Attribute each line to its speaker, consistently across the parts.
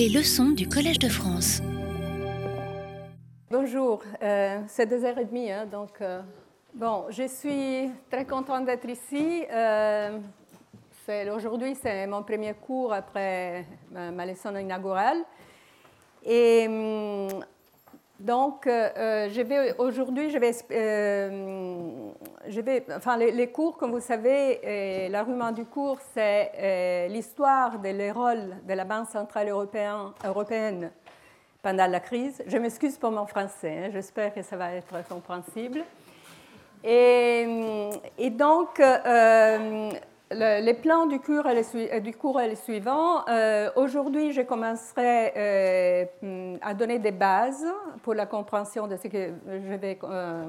Speaker 1: Les leçons du Collège de France.
Speaker 2: Bonjour, euh, c'est 2h30, hein, donc euh, bon, je suis très contente d'être ici. Euh, Aujourd'hui, c'est mon premier cours après ma, ma leçon inaugurale. Et hum, donc, euh, euh, aujourd'hui, je vais, euh, enfin, les, cours, comme vous savez, l'argument du cours, c'est l'histoire des rôles de la Banque centrale européenne, pendant la crise. Je m'excuse pour mon français, hein, j'espère que ça va être compréhensible. Et donc, le, les plans du cours est le, du cours le suivant. Euh, Aujourd'hui, je commencerai euh, à donner des bases pour la compréhension euh,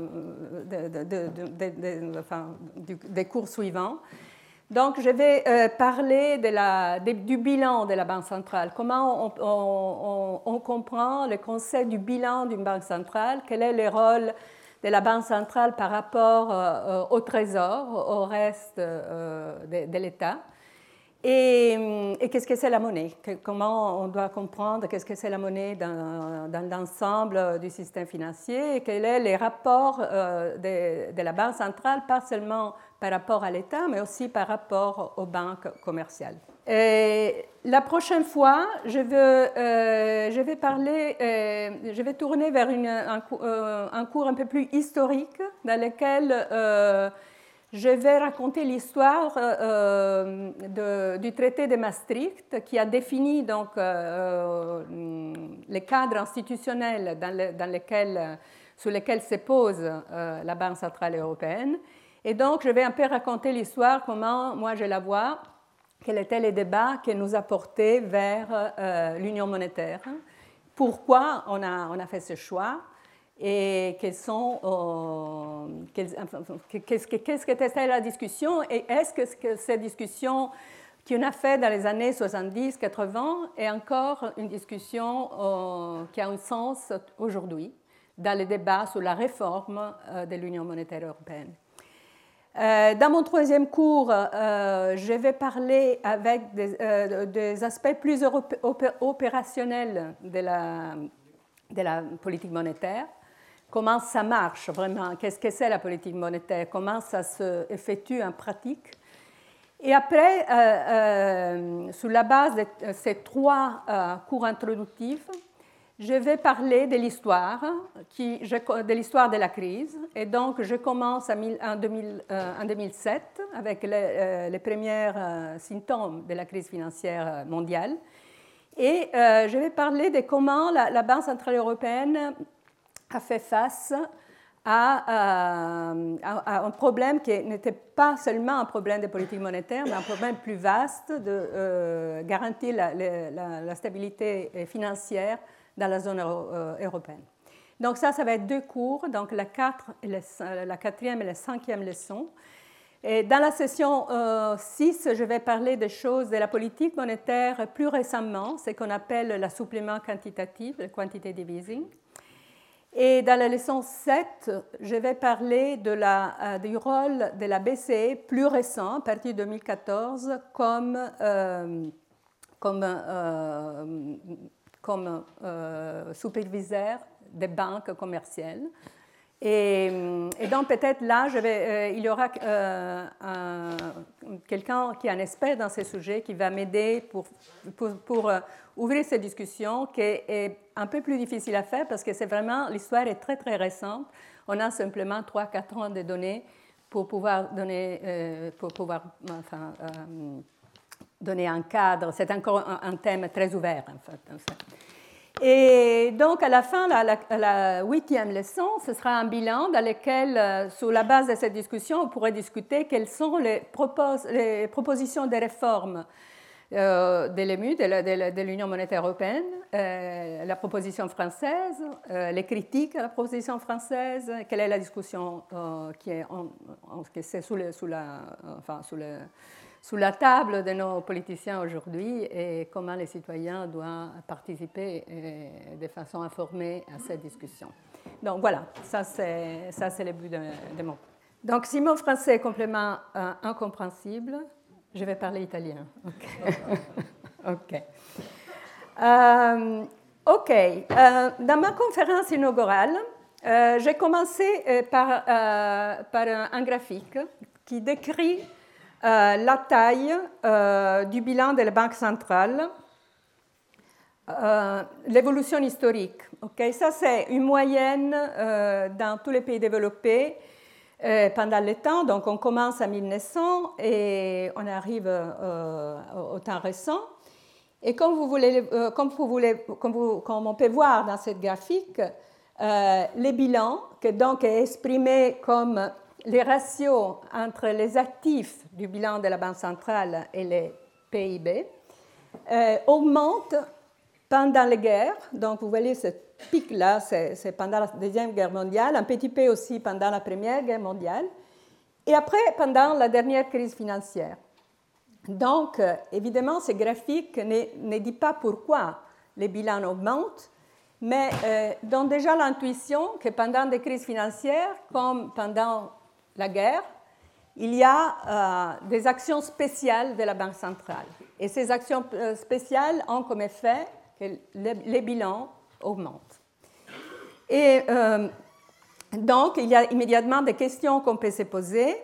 Speaker 2: des cours suivants. Donc, je vais euh, parler du bilan de la Banque centrale. Comment on comprend le concept du bilan d'une banque centrale? Quel est le rôle de la Banque centrale par rapport euh, au Trésor, au reste euh, de, l'État. Et, qu'est-ce que c'est la monnaie? Comment on doit comprendre qu'est-ce que c'est la monnaie dans, l'ensemble du système financier? Et quels sont les rapports euh, de, la Banque centrale, pas seulement par rapport à l'État, mais aussi par rapport aux banques commerciales? Et la prochaine fois, je, euh, vais parler, euh, je vais tourner vers un, euh, cours un peu plus historique dans lequel je vais raconter l'histoire du traité de Maastricht qui a défini donc les cadres institutionnels dans lesquels, sur lesquels se pose la Banque centrale européenne. Et donc, je vais un peu raconter l'histoire, comment moi je la vois quels étaient les débats qui nous apportaient vers euh, l'union monétaire, pourquoi on a, a, fait ce choix? Et euh, qu'est-ce que était la discussion? Et est-ce que, cette discussion qu'on a fait dans les années 70-80 est encore une discussion euh, qui a un sens aujourd'hui dans les débats sur la réforme de l'union monétaire européenne? Euh, dans mon troisième cours, euh, je vais parler avec des, euh, aspects plus opérationnels de la, de la, politique monétaire. Comment ça marche vraiment? Qu'est-ce que c'est la politique monétaire? Comment ça se effectue en pratique? Et après, sur la base de ces trois cours introductifs, je vais parler de l'histoire, de la crise. Et donc, je commence en, 2007 euh, avec euh, les, premiers euh, symptômes de la crise financière mondiale. Et je vais parler de comment la, Banque centrale européenne a fait face à, un problème qui n'était pas seulement un problème de politique monétaire, mais un problème plus vaste de garantir la stabilité financière dans la zone euh, européenne. Donc ça, ça va être deux cours, donc la, la quatrième et la cinquième leçon. Et dans la session 6, euh, je vais parler des choses de la politique monétaire plus récemment, ce qu'on appelle la supplément quantitatif, le quantitative easing. Et dans la leçon 7, je vais parler euh, du rôle de la BCE plus récent, à partir de 2014, comme, comme comme euh, superviseur des banques commerciales. Et, donc peut-être là, euh, il y aura euh, quelqu'un qui est un expert dans ces sujets qui va m'aider pour, pour, pour ouvrir cette discussion qui est un peu plus difficile à faire parce que c'est vraiment, l'histoire est très très récente. On a simplement 3-4 ans de données pour pouvoir donner, pour pouvoir, donner un cadre. C'est encore un, thème très ouvert, en fait. Et donc, à la fin, la, huitième leçon, ce sera un bilan dans lequel, euh, sur la base de cette discussion, on pourrait discuter quelles sont les, propositions de réforme euh, de l'EMU, de l'Union monétaire européenne, euh, la proposition française, les critiques à la proposition française, quelle est la discussion qui est, sous, sous, la, enfin, sous le, sous la table de nos politiciens aujourd'hui et comment les citoyens doivent participer euh, de façon informée à cette discussion. Donc voilà, ça c'est, le but de, mon. Donc si mon français est complètement euh, incompréhensible, je vais parler italien. Ok. OK. dans ma conférence inaugurale, j'ai commencé par un, graphique qui décrit la taille du bilan de la Banque centrale euh, l'évolution historique. ok? Ça, c'est une moyenne euh, dans tous les pays développés euh, pendant le temps. Donc, on commence à 1900 et on arrive au temps récent. Et comme, vous voulez, comme, vous voulez, comme, vous, comme, on peut voir dans cette graphique, les bilans, que donc est exprimé comme les ratios entre les actifs du bilan de la Banque centrale et les PIB, augmentent pendant les guerres, donc vous voyez ce pic-là, c'est pendant la Deuxième Guerre mondiale, un petit peu aussi pendant la Première Guerre mondiale, et après pendant la dernière crise financière. Donc, euh, évidemment, ce graphique ne, ne, dit pas pourquoi les bilans augmentent, mais euh, donne déjà l'intuition que pendant des crises financières, comme pendant la guerre, il y a euh, des actions spéciales de la Banque centrale. Et ces actions spéciales ont comme effet les bilans augmentent. Et euh, donc, il y a immédiatement des questions qu'on peut se poser.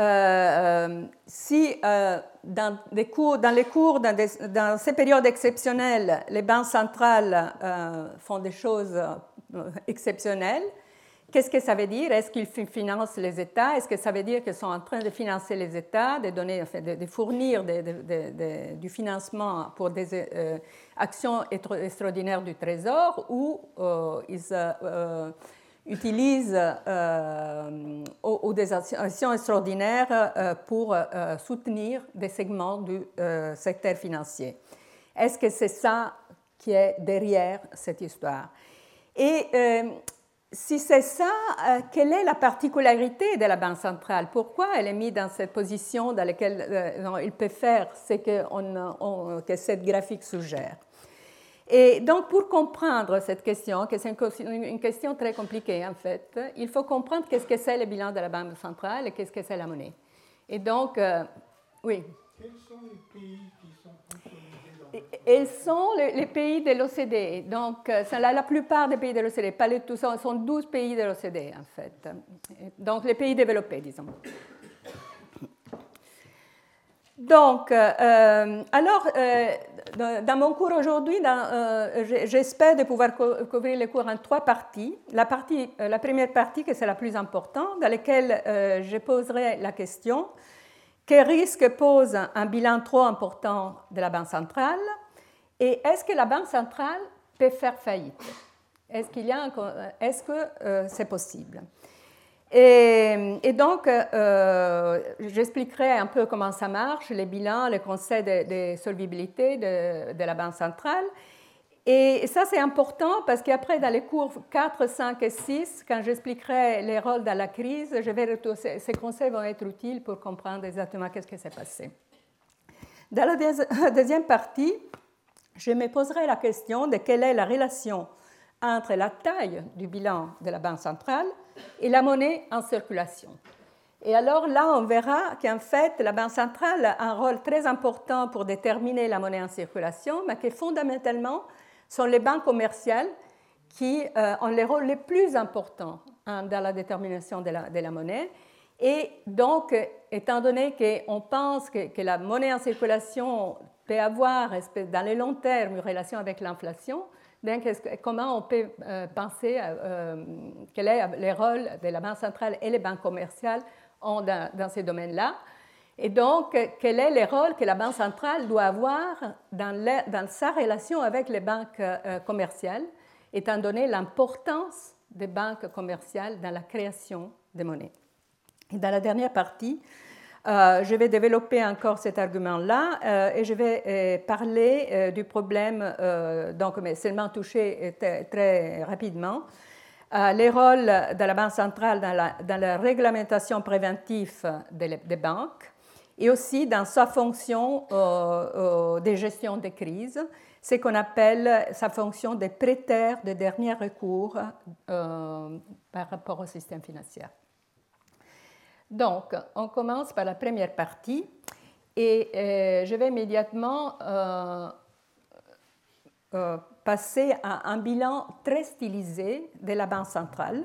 Speaker 2: Euh, euh, si dans, les cours, dans, ces périodes exceptionnelles, les banques centrales font des choses exceptionnelles, Qu'est-ce que ça veut dire? Est-ce qu'ils financent les États? Est-ce que ça veut dire qu'ils sont en train de financer les États, de, fournir du financement pour des euh, actions extraordinaires du Trésor ou euh, ils euh, utilisent ou, des actions extraordinaires pour soutenir des segments du secteur financier. Est-ce que c'est ça qui est derrière cette histoire? Et si c'est ça, euh, quelle est la particularité de la Banque centrale? Pourquoi elle est mise dans cette position dans laquelle euh, il peut faire ce que, cette graphique suggère? Et donc, pour comprendre cette question, que c'est une, question très compliquée en fait, il faut comprendre qu'est-ce que c'est le bilan de la Banque centrale et qu'est-ce que c'est la monnaie. Et donc, euh, oui.
Speaker 3: Quels sont les pays
Speaker 2: ils sont les, pays de l'OCDE. Donc, euh, la, la, plupart des pays de l'OCDE, pas les tous, sont 12 pays de l'OCDE, en fait. Donc, les pays développés, disons. Donc, euh, euh, alors, dans mon cours aujourd'hui, j'espère de pouvoir couvrir les cours en trois parties. La, partie, la première partie, que c'est la plus importante, dans laquelle je poserai la question quel risque pose un bilan trop important de la Banque centrale Et est-ce que la Banque centrale peut faire faillite? Est-ce qu'il a est-ce que euh, c'est possible? Et, donc, euh, j'expliquerai un peu comment ça marche, les bilans, les conseils de, solvabilité de, la Banque centrale. Et ça, c'est important parce qu'après, dans les cours 4, 5 et 6, quand j'expliquerai les rôles dans la crise, ces conseils vont être utiles pour comprendre exactement ce qui s'est passé. Dans la deuxième partie, je me poserai la question de quelle est la relation entre la taille du bilan de la Banque centrale et la monnaie en circulation. Et alors là, on verra qu'en fait, la Banque centrale a un rôle très important pour déterminer la monnaie en circulation, mais que fondamentalement, sont les banques commerciales qui euh, ont les rôles les plus importants hein, dans la détermination de la, monnaie. Et donc, étant donné qu'on pense que, la monnaie en circulation peut avoir, dans le long terme, une relation avec l'inflation, comment on peut euh, penser euh, quel est le rôle de la Banque centrale et les banques commerciales dans ces domaines-là? Et donc, quel est le rôle que la Banque centrale doit avoir dans, sa relation avec les banques euh, commerciales, étant donné l'importance des banques commerciales dans la création des monnaies? Et dans la dernière partie, euh, je vais développer encore cet argument-là euh, et je vais parler du problème, donc, mais seulement toucher très, rapidement, les rôles de la Banque centrale dans la, réglementation préventive des banques et aussi dans sa fonction euh, euh, de gestion des crises, ce qu'on appelle sa fonction de prêteur de dernier recours euh, par rapport au système financier. Donc, on commence par la première partie et je vais immédiatement passer à un bilan très stylisé de la Banque centrale.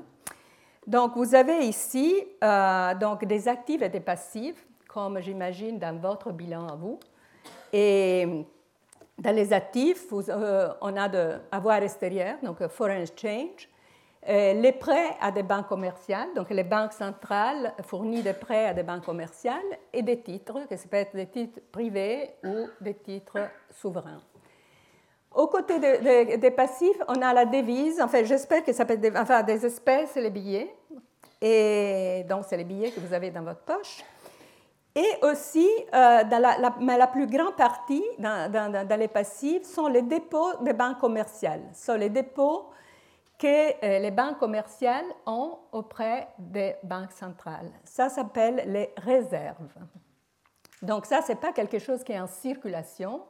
Speaker 2: Donc, vous avez ici donc des actifs et des passifs, comme j'imagine dans votre bilan à vous. Et dans les actifs, on a de avoir extérieur, donc foreign exchange, euh, les prêts à des banques commerciales, donc les banques centrales fournissent des prêts à des banques commerciales et des titres, que ça peut être des titres privés ou des titres souverains. Au côté des passifs, on a la devise, enfin j'espère que ça peut être des, enfin, des espèces et les billets, et donc c'est les billets que vous avez dans votre poche. Et aussi, euh, la, mais la plus grande partie dans, les passifs sont les dépôts des banques commerciales, sont les dépôts que euh, les banques commerciales ont auprès des banques centrales. Ça s'appelle les réserves. Donc ça, ce n'est pas quelque chose qui est en circulation,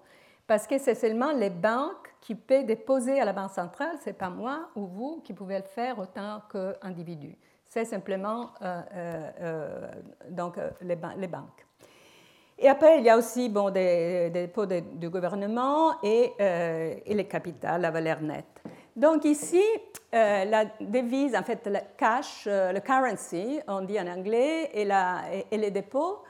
Speaker 2: parce que c'est seulement les banques qui peuvent déposer à la Banque centrale, ce n'est pas moi ou vous qui pouvez le faire autant qu'individu. C'est simplement euh, euh, donc, les, banques. Et après, il y a aussi bon, des, dépôts du gouvernement et, les capitales, la valeur nette. Donc ici, euh, la devise, en fait, le cash, euh, le currency, on dit en anglais, et, les dépôts,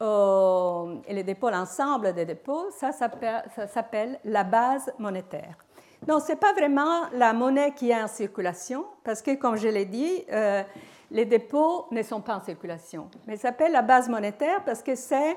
Speaker 2: euh, et les dépôts, l'ensemble des dépôts, ça s'appelle la base monétaire. Donc, ce n'est pas vraiment la monnaie qui est en circulation, parce que, comme je l'ai dit, les dépôts ne sont pas en circulation. Mais ça s'appelle la base monétaire parce que c'est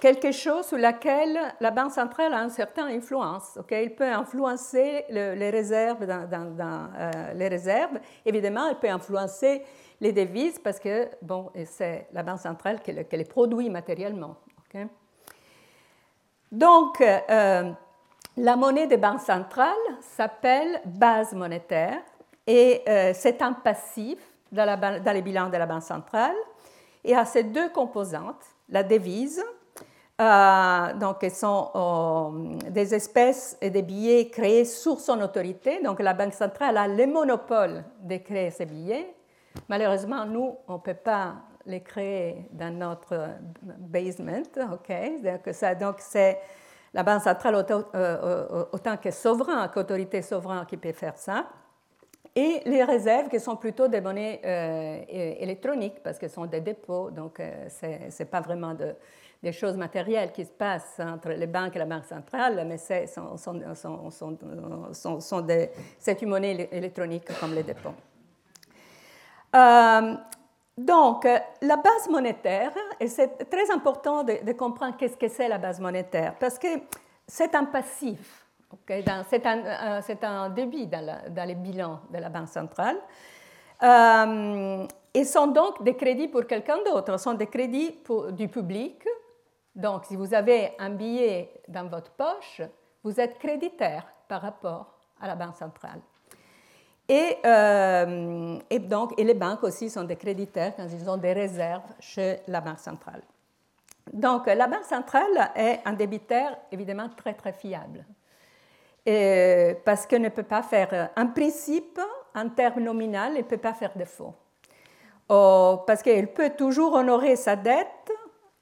Speaker 2: quelque chose sur laquelle la Banque centrale a une certaine influence. Il peut influencer les, réserves dans, euh, les réserves. Évidemment, elle peut influencer les devises parce que bon, c'est la Banque centrale qui, les produit matériellement. Donc, euh, la monnaie des banques centrales s'appelle base monétaire et euh, c'est un passif dans, les bilans de la Banque centrale et a ces deux composantes la devise. Euh, donc, ce sont euh, des espèces et des billets créés sous son autorité. Donc, la Banque centrale a le monopole de créer ces billets. Malheureusement, nous, on ne peut pas les créer dans notre basement. ok? Donc, ça, donc c'est la Banque centrale autant, euh, autant que souverain, qu'autorité souveraine qui peut faire ça et les réserves qui sont plutôt des monnaies euh, électroniques parce qu'elles sont des dépôts, donc euh, ce n'est pas vraiment de, des choses matérielles qui se passent entre les banques et la banque centrale, mais c'est une monnaie électronique comme les dépôts. Euh, donc, la base monétaire, et c'est très important de, de comprendre qu'est-ce que c'est la base monétaire, parce que c'est un passif c'est un, euh, un, débit dans, les bilans de la Banque centrale. Euh, et sont donc des crédits pour quelqu'un d'autre, sont des crédits pour, du public. Donc, si vous avez un billet dans votre poche, vous êtes créditaire par rapport à la Banque centrale. Et, euh, et, donc, et les banques aussi sont des créditaires quand ils ont des réserves chez la Banque centrale. Donc, la Banque centrale est un débitaire évidemment très, très fiable parce qu'elle ne peut pas faire un principe, en termes nominal, elle ne peut pas faire de faux. Oh, parce qu'elle peut toujours honorer sa dette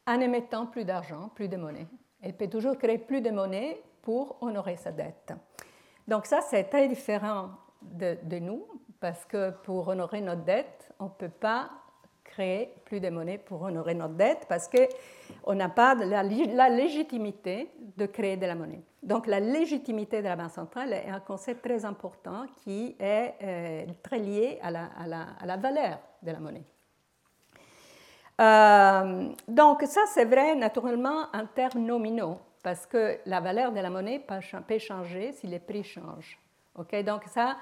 Speaker 2: en émettant plus d'argent, plus de monnaie. Elle peut toujours créer plus de monnaie pour honorer sa dette. Donc ça, c'est très différent de, nous, parce que pour honorer notre dette, on ne peut pas créer plus de monnaie pour honorer notre dette, parce qu'on n'a pas la, la légitimité de créer de la monnaie. Donc la légitimité de la Banque centrale est un concept très important qui est euh, très lié à la, à, la, valeur de la monnaie. Euh, donc ça, c'est vrai naturellement en termes nominaux, parce que la valeur de la monnaie peut changer si les prix changent. Donc ça,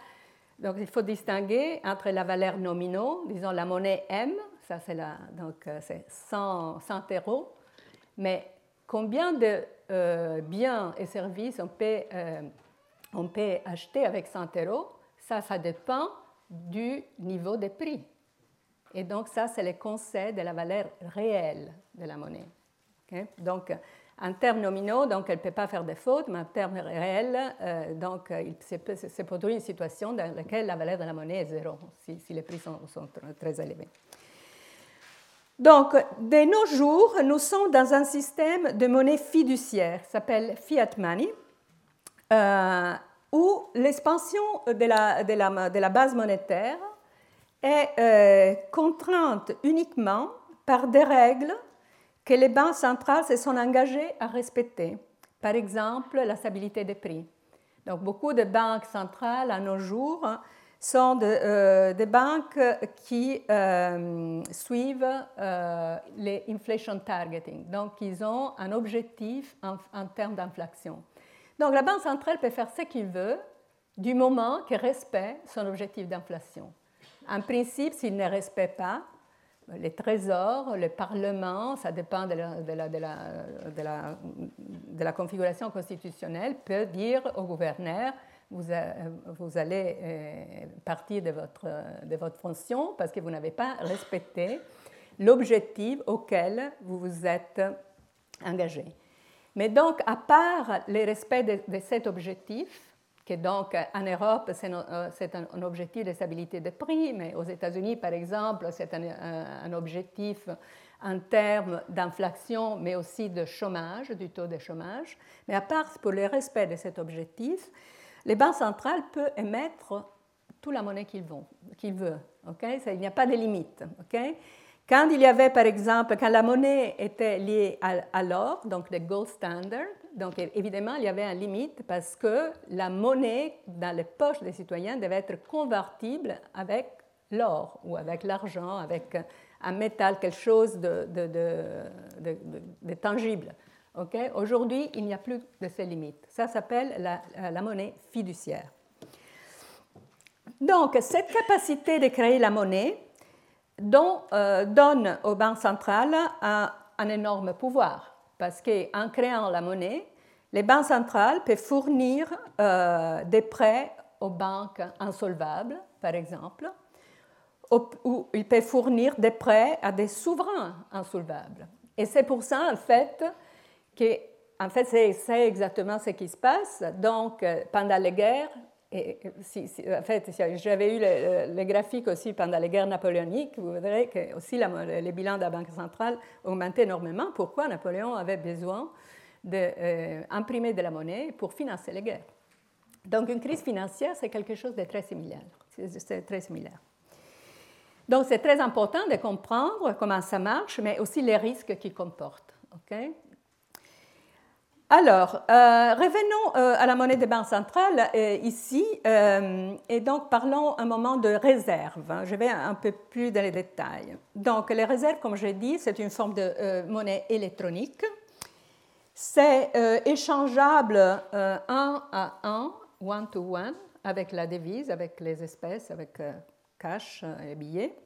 Speaker 2: il faut distinguer entre la valeur nominaux, disons la monnaie M, ça c'est donc euh, c'est 100, 100 euros, mais combien de euh, biens et services on peut, euh, on peut acheter avec 100 euros, ça, ça dépend du niveau des prix. Et donc, ça, c'est le conseil de la valeur réelle de la monnaie. Donc, en termes nominaux, donc, elle ne peut pas faire de fautes, mais en termes réels, euh, donc, il se produit une situation dans laquelle la valeur de la monnaie est zéro, si, les prix sont, très élevés. Donc, de nos jours, nous sommes dans un système de monnaie fiduciaire, s'appelle fiat money. où l'expansion de la, de, la, base monétaire est contrainte uniquement par des règles que les banques centrales se sont engagées à respecter. Par exemple, la stabilité des prix. Donc, beaucoup de banques centrales à nos jours sont euh, des banques qui euh, suivent euh, les inflation targeting. Donc, ils ont un objectif en, en termes d'inflation. Donc, la banque centrale peut faire ce qu'il veut du moment qu'elle respecte son objectif d'inflation. En principe, s'il ne respecte pas, les trésors, le Parlement, ça dépend de la, configuration constitutionnelle, peut dire au gouverneur, vous, vous allez euh, partir de votre, de votre fonction parce que vous n'avez pas respecté l'objectif auquel vous vous êtes engagé. Mais donc, à part le respect de cet objectif, que donc en Europe, c'est euh, un, objectif de stabilité des prix, mais aux États-Unis, par exemple, c'est un, objectif en termes d'inflation, mais aussi de chômage, du taux de chômage. Mais à part pour le respect de cet objectif, les banques centrales peuvent émettre toute la monnaie qu'ils veulent. il n'y a pas de limite. Quand il y avait, par exemple, quand la monnaie était liée à, l'or, donc le gold standard, donc évidemment, il y avait une limite parce que la monnaie dans les poches des citoyens devait être convertible avec l'or ou avec l'argent, avec un métal, quelque chose de, tangible. Aujourd'hui, il n'y a plus de ces limites. Ça s'appelle la, la monnaie fiduciaire. Donc, cette capacité de créer la monnaie, euh, donne aux banques centrales un, énorme pouvoir, parce qu'en créant la monnaie, les banques centrales peuvent fournir euh, des prêts aux banques insolvables, par exemple, ou ils peuvent fournir des prêts à des souverains insolvables. Et c'est pour ça, en fait, que en fait, c'est exactement ce qui se passe. Donc, euh, pendant les guerres, et si, en fait, j'avais eu les, graphiques aussi pendant les guerres napoléoniques, vous verrez que aussi les bilans de la Banque centrale augmentaient énormément. Pourquoi Napoléon avait besoin d'imprimer de, euh, de la monnaie pour financer les guerres? Donc une crise financière, c'est quelque chose de très similaire. C'est très similaire. Donc c'est très important de comprendre comment ça marche, mais aussi les risques qu'il comporte. ok? Alors, euh, revenons euh, à la monnaie des banques centrales euh, ici, et donc parlons un moment de réserve. Hein. Je vais un peu plus dans les détails. Donc, les réserves, comme je dit, c'est une forme de monnaie électronique. C'est échangeable un à un, one to one, avec la devise, avec les espèces, avec cash et billets.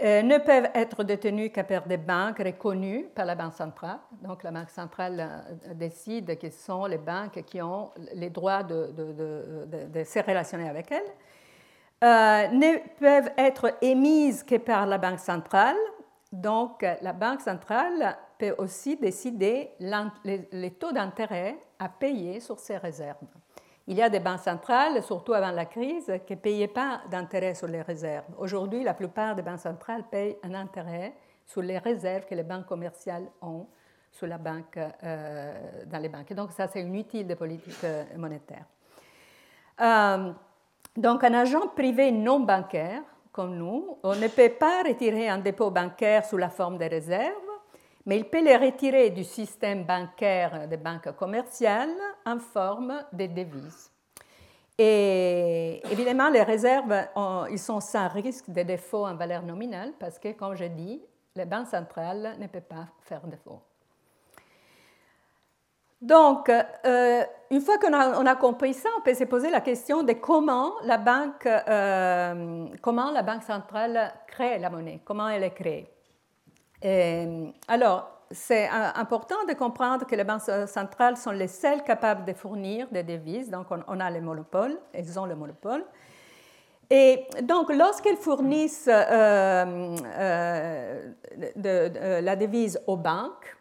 Speaker 2: Euh, ne peuvent être détenus qu'à par des banques reconnues par la Banque centrale. Donc la Banque centrale euh, décide que ce sont les banques qui ont les droits de, se relationner avec elles. Euh, ne peuvent être émises que par la Banque centrale. Donc la Banque centrale peut aussi décider les taux d'intérêt à payer sur ses réserves. Il y a des banques centrales, surtout avant la crise, qui ne payaient pas d'intérêt sur les réserves. Aujourd'hui, la plupart des banques centrales payent un intérêt sur les réserves que les banques commerciales ont sur la banque, euh, dans les banques. donc, ça, c'est une utile de politique euh, monétaire. Euh, donc, un agent privé non bancaire, comme nous, on ne peut pas retirer un dépôt bancaire sous la forme de réserves, mais il peut les retirer du système bancaire des banques commerciales en forme de devises. Et évidemment, les réserves, ils sont sans risque de défaut en valeur nominale parce que, comme je dis, les banques centrales ne peuvent pas faire défaut. Donc, euh, une fois qu'on a, compris ça, on peut se poser la question de comment la banque, euh, comment la banque centrale crée la monnaie, comment elle est créée. Euh, alors, c'est important de comprendre que les banques centrales sont les seules capables de fournir des devises. Donc, on, a le monopole, elles ont le monopole. Et donc, lorsqu'elles fournissent euh, euh, la devise aux banques,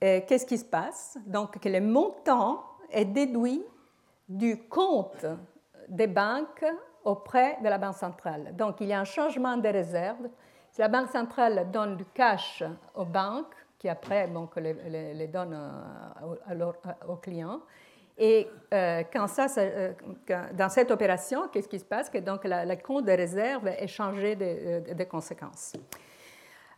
Speaker 2: qu'est-ce qui se passe? Donc, que le montant est déduit du compte des banques auprès de la Banque centrale. Donc, il y a un changement des réserves la Banque centrale donne du cash aux banques qui après les, donne aux clients. Et quand ça, dans cette opération, qu'est-ce qui se passe? Que donc la, compte de réserve est changé des conséquences.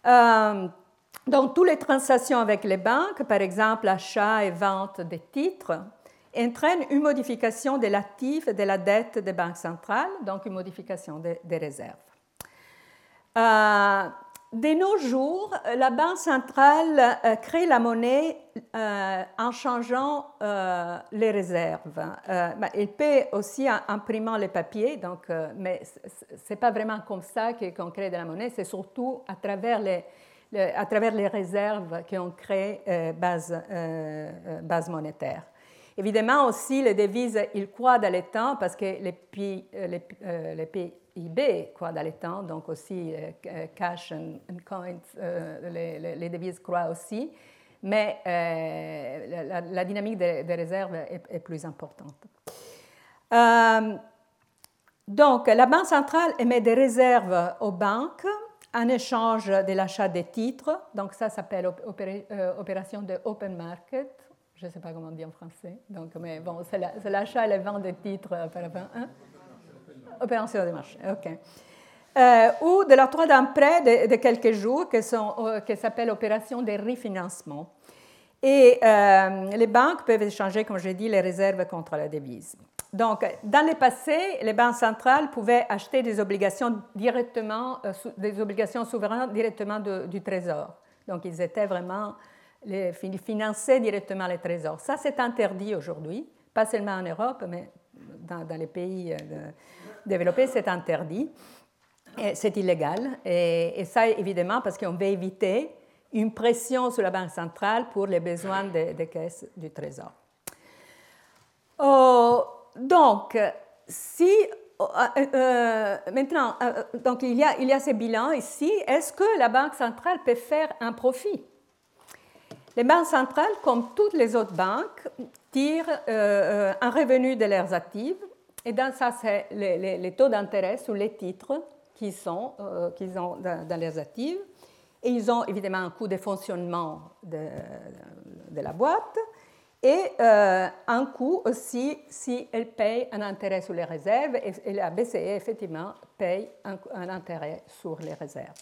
Speaker 2: donc, toutes les transactions avec les banques, par exemple achat et vente des titres, entraîne une modification de l'actif et de la dette des banques centrales, donc une modification des, réserves. Euh, de nos jours, la Banque centrale euh, crée la monnaie euh, en changeant les réserves. Elle peut aussi en imprimant les papiers, donc, mais ce n'est pas vraiment comme ça qu'on crée de la monnaie, c'est surtout à travers les, à travers les réserves qu'on crée base, base monétaire. Évidemment aussi, les devises, ils croient dans le temps parce que les, les, euh, les PIB croient dans le temps, donc aussi euh, cash and, coins, euh, les, devises croient aussi, mais la, dynamique des, réserves est, plus importante. donc, la Banque centrale émet des réserves aux banques en échange de l'achat des titres. Donc, ça s'appelle opération de open market je ne sais pas comment on dit en français, donc, mais bon, c'est l'achat et la vente de titres par rapport hein? Opération de marché, OK. Euh, ou de l'octroi d'un prêt de, quelques jours qui, euh, s'appelle opération de refinancement. Et euh, les banques peuvent échanger, comme je dit, les réserves contre la devise. Donc, dans le passé, les banques centrales pouvaient acheter des obligations directement, des obligations souveraines directement du Trésor. Donc, ils étaient vraiment financer directement les trésors. Ça, c'est interdit aujourd'hui, pas seulement en Europe, mais dans, les pays euh, développés, c'est interdit. C'est illégal. Et, ça, évidemment, parce qu'on veut éviter une pression sur la Banque centrale pour les besoins des, caisses du Trésor. Oh, donc, si oh, euh, euh, maintenant, donc il y, a, il y a ces bilans ici. Est-ce que la Banque centrale peut faire un profit? Les banques centrales, comme toutes les autres banques, tirent euh, euh, un revenu de leurs actifs. Et dans ça, c'est les, taux d'intérêt sur les titres qu'ils euh, ont dans, leurs actifs. Et ils ont évidemment un coût de fonctionnement de, la boîte et un coût aussi si elles payent un intérêt sur les réserves. Et, la BCE, effectivement, paye un intérêt sur les réserves.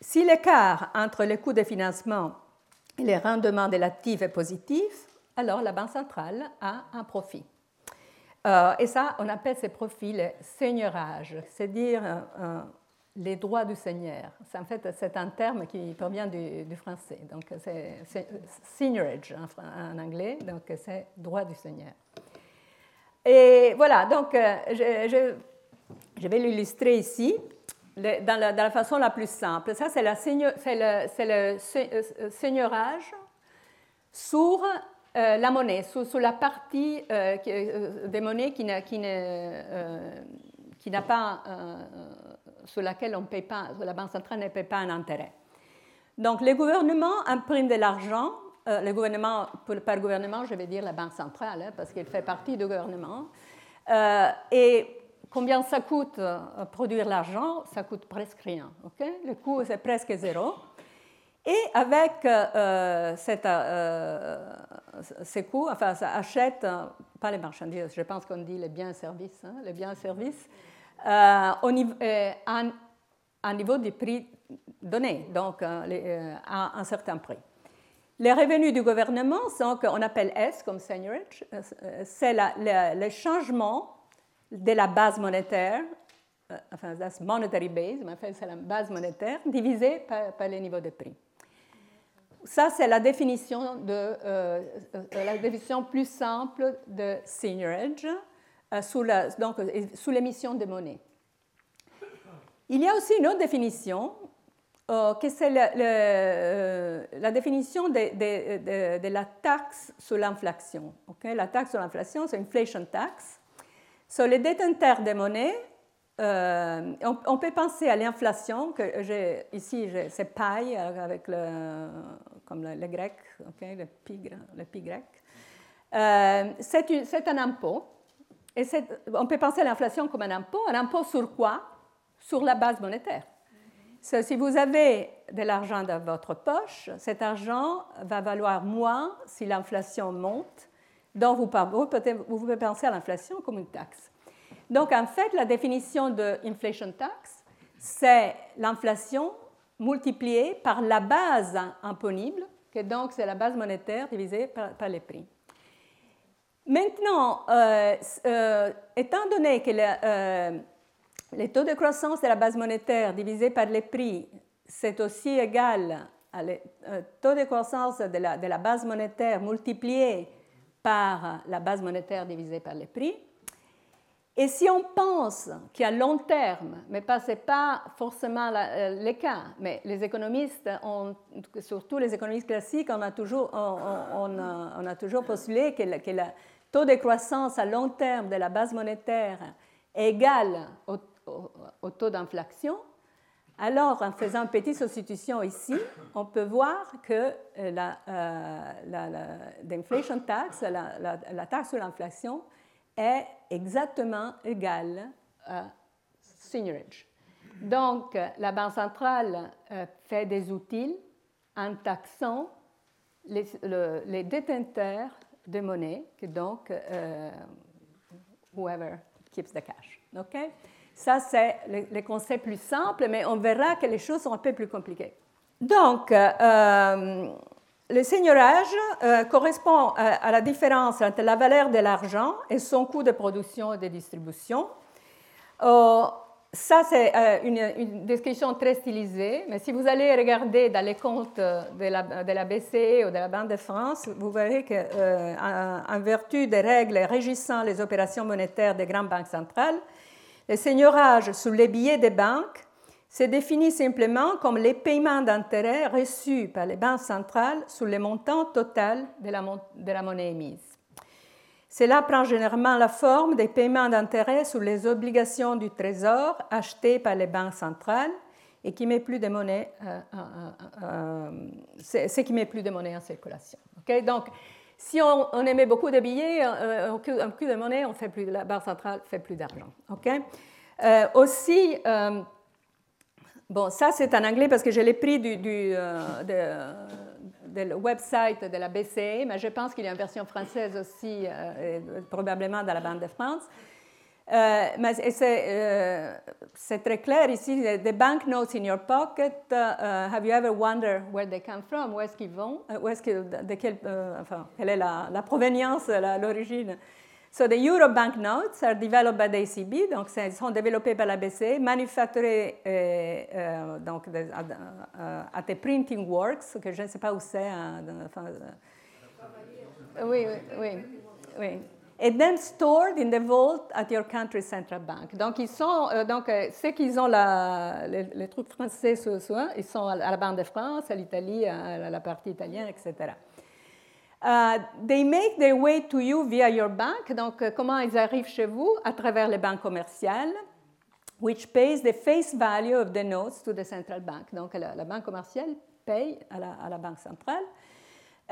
Speaker 2: Si l'écart entre les coûts de financement les rendements de l'actif est positif, alors la Banque centrale a un profit. Euh, et ça, on appelle ces profits le seigneurage, c'est-à-dire euh, euh, les droits du seigneur. En fait c'est un terme qui provient du, français. Donc c'est seigneurage en, anglais, donc c'est droit du seigneur. Et voilà, donc je vais l'illustrer ici dans la, façon la plus simple. Ça, c'est le, le, euh, seigneurage sur euh, la monnaie, sur, la partie euh, des monnaies qui n'a, qui n'a pas, sur laquelle on paye pas, la Banque centrale ne paye pas un intérêt. Donc, les gouvernements impriment de l'argent. le gouvernement, par gouvernement, je vais dire la Banque centrale, hein, parce qu'elle fait partie du gouvernement. et Combien ça coûte euh, produire l'argent Ça coûte presque rien. Le coût, c'est presque zéro. Et avec euh, euh, ces coûts, enfin, ça achète, pas les marchandises, je pense qu'on dit les biens et services, hein, les biens et services, au niveau, à, un niveau du prix donné, donc à un certain prix. Les revenus du gouvernement sont qu'on appelle S comme seigneurage, c'est le changement de la base monétaire, euh, enfin, that's monetary base, mais c'est la base monétaire divisée par, les niveaux de prix. Ça, c'est la définition, de, euh, euh, la définition plus simple de seigneurage sous, sous l'émission de monnaie. Il y a aussi une autre définition, que c'est la, définition de, la taxe sur l'inflation. La taxe sur l'inflation, c'est inflation tax. Sur les détenteurs de monnaie, euh, on, peut penser à l'inflation, ici c'est paille avec le, comme le, grec, le, pi, le pi grec. Euh, c'est, un impôt. On peut penser à l'inflation comme un impôt. Un impôt sur quoi? Sur la base monétaire. si vous avez de l'argent dans votre poche, cet argent va valoir moins si l'inflation monte. Donc, vous, pouvez penser à l'inflation comme une taxe. Donc, en fait, la définition de inflation tax, c'est l'inflation multipliée par la base imponible, que donc c'est la base monétaire divisée par, les prix. Maintenant, euh, euh, étant donné que euh, les taux de croissance de la base monétaire divisé par les prix, c'est aussi égal le taux de croissance de la, de la, base monétaire multiplié par la base monétaire divisée par les prix. Et si on pense qu'à long terme, mais ce n'est pas forcément le cas, mais les économistes, surtout les économistes classiques, on a toujours, on, a, toujours postulé que, le taux de croissance à long terme de la base monétaire est égal au, taux d'inflation, alors en faisant une petite substitution ici, on peut voir que euh, la, euh, tax, la, taxe sur l'inflation, est exactement égale à seigniorage. Donc, la Banque centrale euh, fait des outils en taxant les, détenteurs de monnaie, donc whoever keeps the cash. Okay? Ça, c'est le, concept plus simple, mais on verra que les choses sont un peu plus compliquées. Donc, euh, le seigneurage euh, correspond à, la différence entre la valeur de l'argent et son coût de production et de distribution. Euh, ça, c'est une, description très stylisée, mais si vous allez regarder dans les comptes de la, de la BCE ou de la Banque de France, vous verrez qu'en en vertu des règles régissant les opérations monétaires des grandes banques centrales, le seigneurage sur les billets des banques se définit simplement comme les paiements d'intérêt reçus par les banques centrales sur le montant total de la, monnaie émise. Cela prend généralement la forme des paiements d'intérêt sur les obligations du Trésor achetées par les banques centrales et qui met plus de monnaie, euh, euh, euh, ce qui met plus de monnaie en circulation. Donc, si on, émet beaucoup de billets, un coup de monnaie, on fait plus, la Banque centrale fait plus d'argent. Euh, aussi, euh, bon, ça c'est en anglais parce que je l'ai pris du, du euh, website de la BCE, mais je pense qu'il y a une version française aussi, probablement dans la Banque de France. Euh, mais euh, c'est très clair ici. The banknotes in your pocket, uh, have you ever wondered where they come from? Où est-ce qu'ils vont? Euh, où est-ce que, de quel, enfin, quelle est la, la provenance, l'origine? So the euro banknotes are developed by the ECB, donc ils sont développés par la BCE, manufacturés donc at the printing works, que je ne sais pas où c'est. Hein, enfin, oui, oui, oui. oui et then stored in the vault at your country's central bank. Donc, ils sont, euh, donc euh, ceux qui ont les, trucs français ce soir, ils sont à la Banque de France, à l'Italie, à la partie italienne, etc. Uh, they make their way to you via your bank. Donc, euh, comment ils arrivent chez vous? À travers les banques commerciales, which pays the face value of the notes to the central bank. Donc, la, banque commerciale paye à la banque centrale.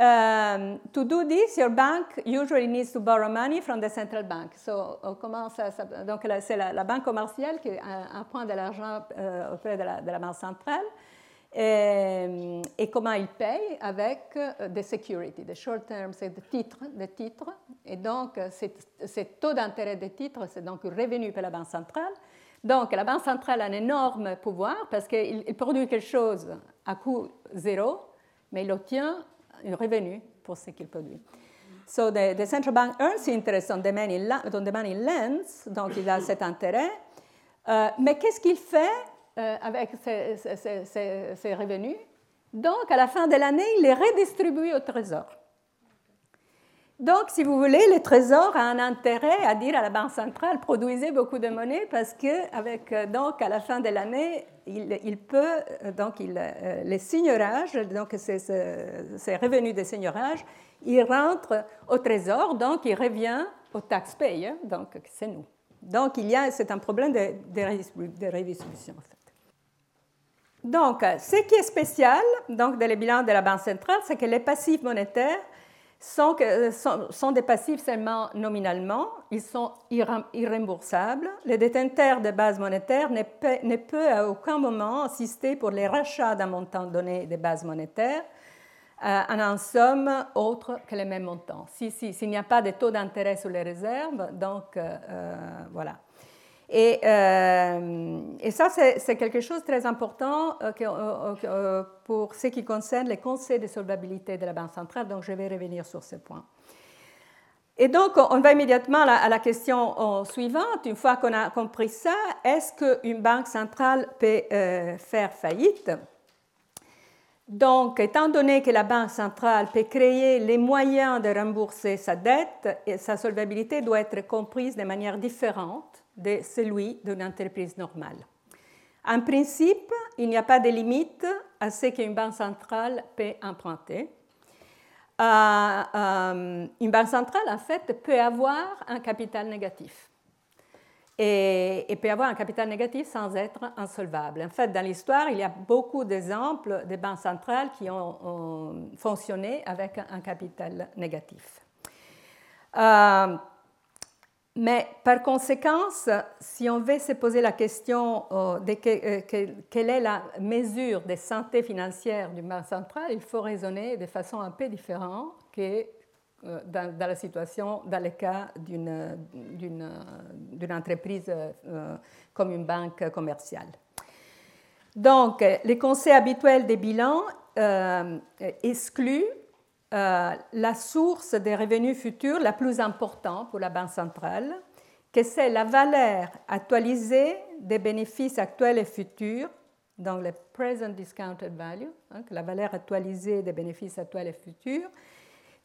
Speaker 2: Um, to do this, your bank usually needs to borrow money from the central bank. So, donc, c'est la, banque commerciale qui prend de l'argent euh, auprès de la, banque centrale. Et, et, comment il paye avec euh, des securities, des short term, c'est des titres. Et donc, ces taux d'intérêt des titres, c'est donc revenu pour la banque centrale. Donc, la banque centrale a un énorme pouvoir parce qu'il produit quelque chose à coût zéro, mais il obtient un revenu pour ce qu'il produit. So the, the, central bank earns interest on the money, on the money lends, donc il a cet intérêt. Euh, mais qu'est-ce qu'il fait euh, avec ces, revenus? Donc, à la fin de l'année, il les redistribue au trésor. Donc, si vous voulez, le Trésor a un intérêt à dire à la Banque centrale produisez beaucoup de monnaie parce que, avec, euh, donc, à la fin de l'année, il, peut, euh, donc, il, euh, les signeurages, donc ces, revenus des signeurages, ils rentrent au Trésor, donc il revient aux taxpayers, donc c'est nous. Donc, il y a, c'est un problème de, de, redistribution, en fait. Donc, ce qui est spécial donc, dans les bilans de la Banque centrale, c'est que les passifs monétaires sont, sont, des passifs seulement nominalement, ils sont irremboursables. Le détenteur de base monétaire ne peut, à aucun moment assister pour les rachats d'un montant donné de base monétaire euh, en un somme autre que le même montant. S'il si, si, n'y a pas de taux d'intérêt sur les réserves, donc euh, euh, voilà. Et, et ça, c'est quelque chose de très important que, pour ce qui concerne les conseils de solvabilité de la Banque centrale, donc je vais revenir sur ce point. Et donc, on va immédiatement à la question suivante. Une fois qu'on a compris ça, est-ce qu'une banque centrale peut faire faillite? Donc, étant donné que la Banque centrale peut créer les moyens de rembourser sa dette, sa solvabilité doit être comprise de manière différente de celui d'une entreprise normale. En principe, il n'y a pas de limite à ce qu'une banque centrale peut emprunter. Euh, euh, une banque centrale, en fait, peut avoir un capital négatif et, peut avoir un capital négatif sans être insolvable. En fait, dans l'histoire, il y a beaucoup d'exemples de banques centrales qui ont, fonctionné avec un capital négatif. Euh, mais par conséquent, si on veut se poser la question euh, de euh, quelle est la mesure de santé financière d'une banque centrale, il faut raisonner de façon un peu différente que euh, dans, la situation, dans le cas d'une entreprise comme une banque commerciale. Donc, les conseils habituels des bilans euh, la source des revenus futurs la plus importante pour la Banque centrale, que c'est la valeur actualisée des bénéfices actuels et futurs, donc le present discounted value, hein, la valeur actualisée des bénéfices actuels et futurs,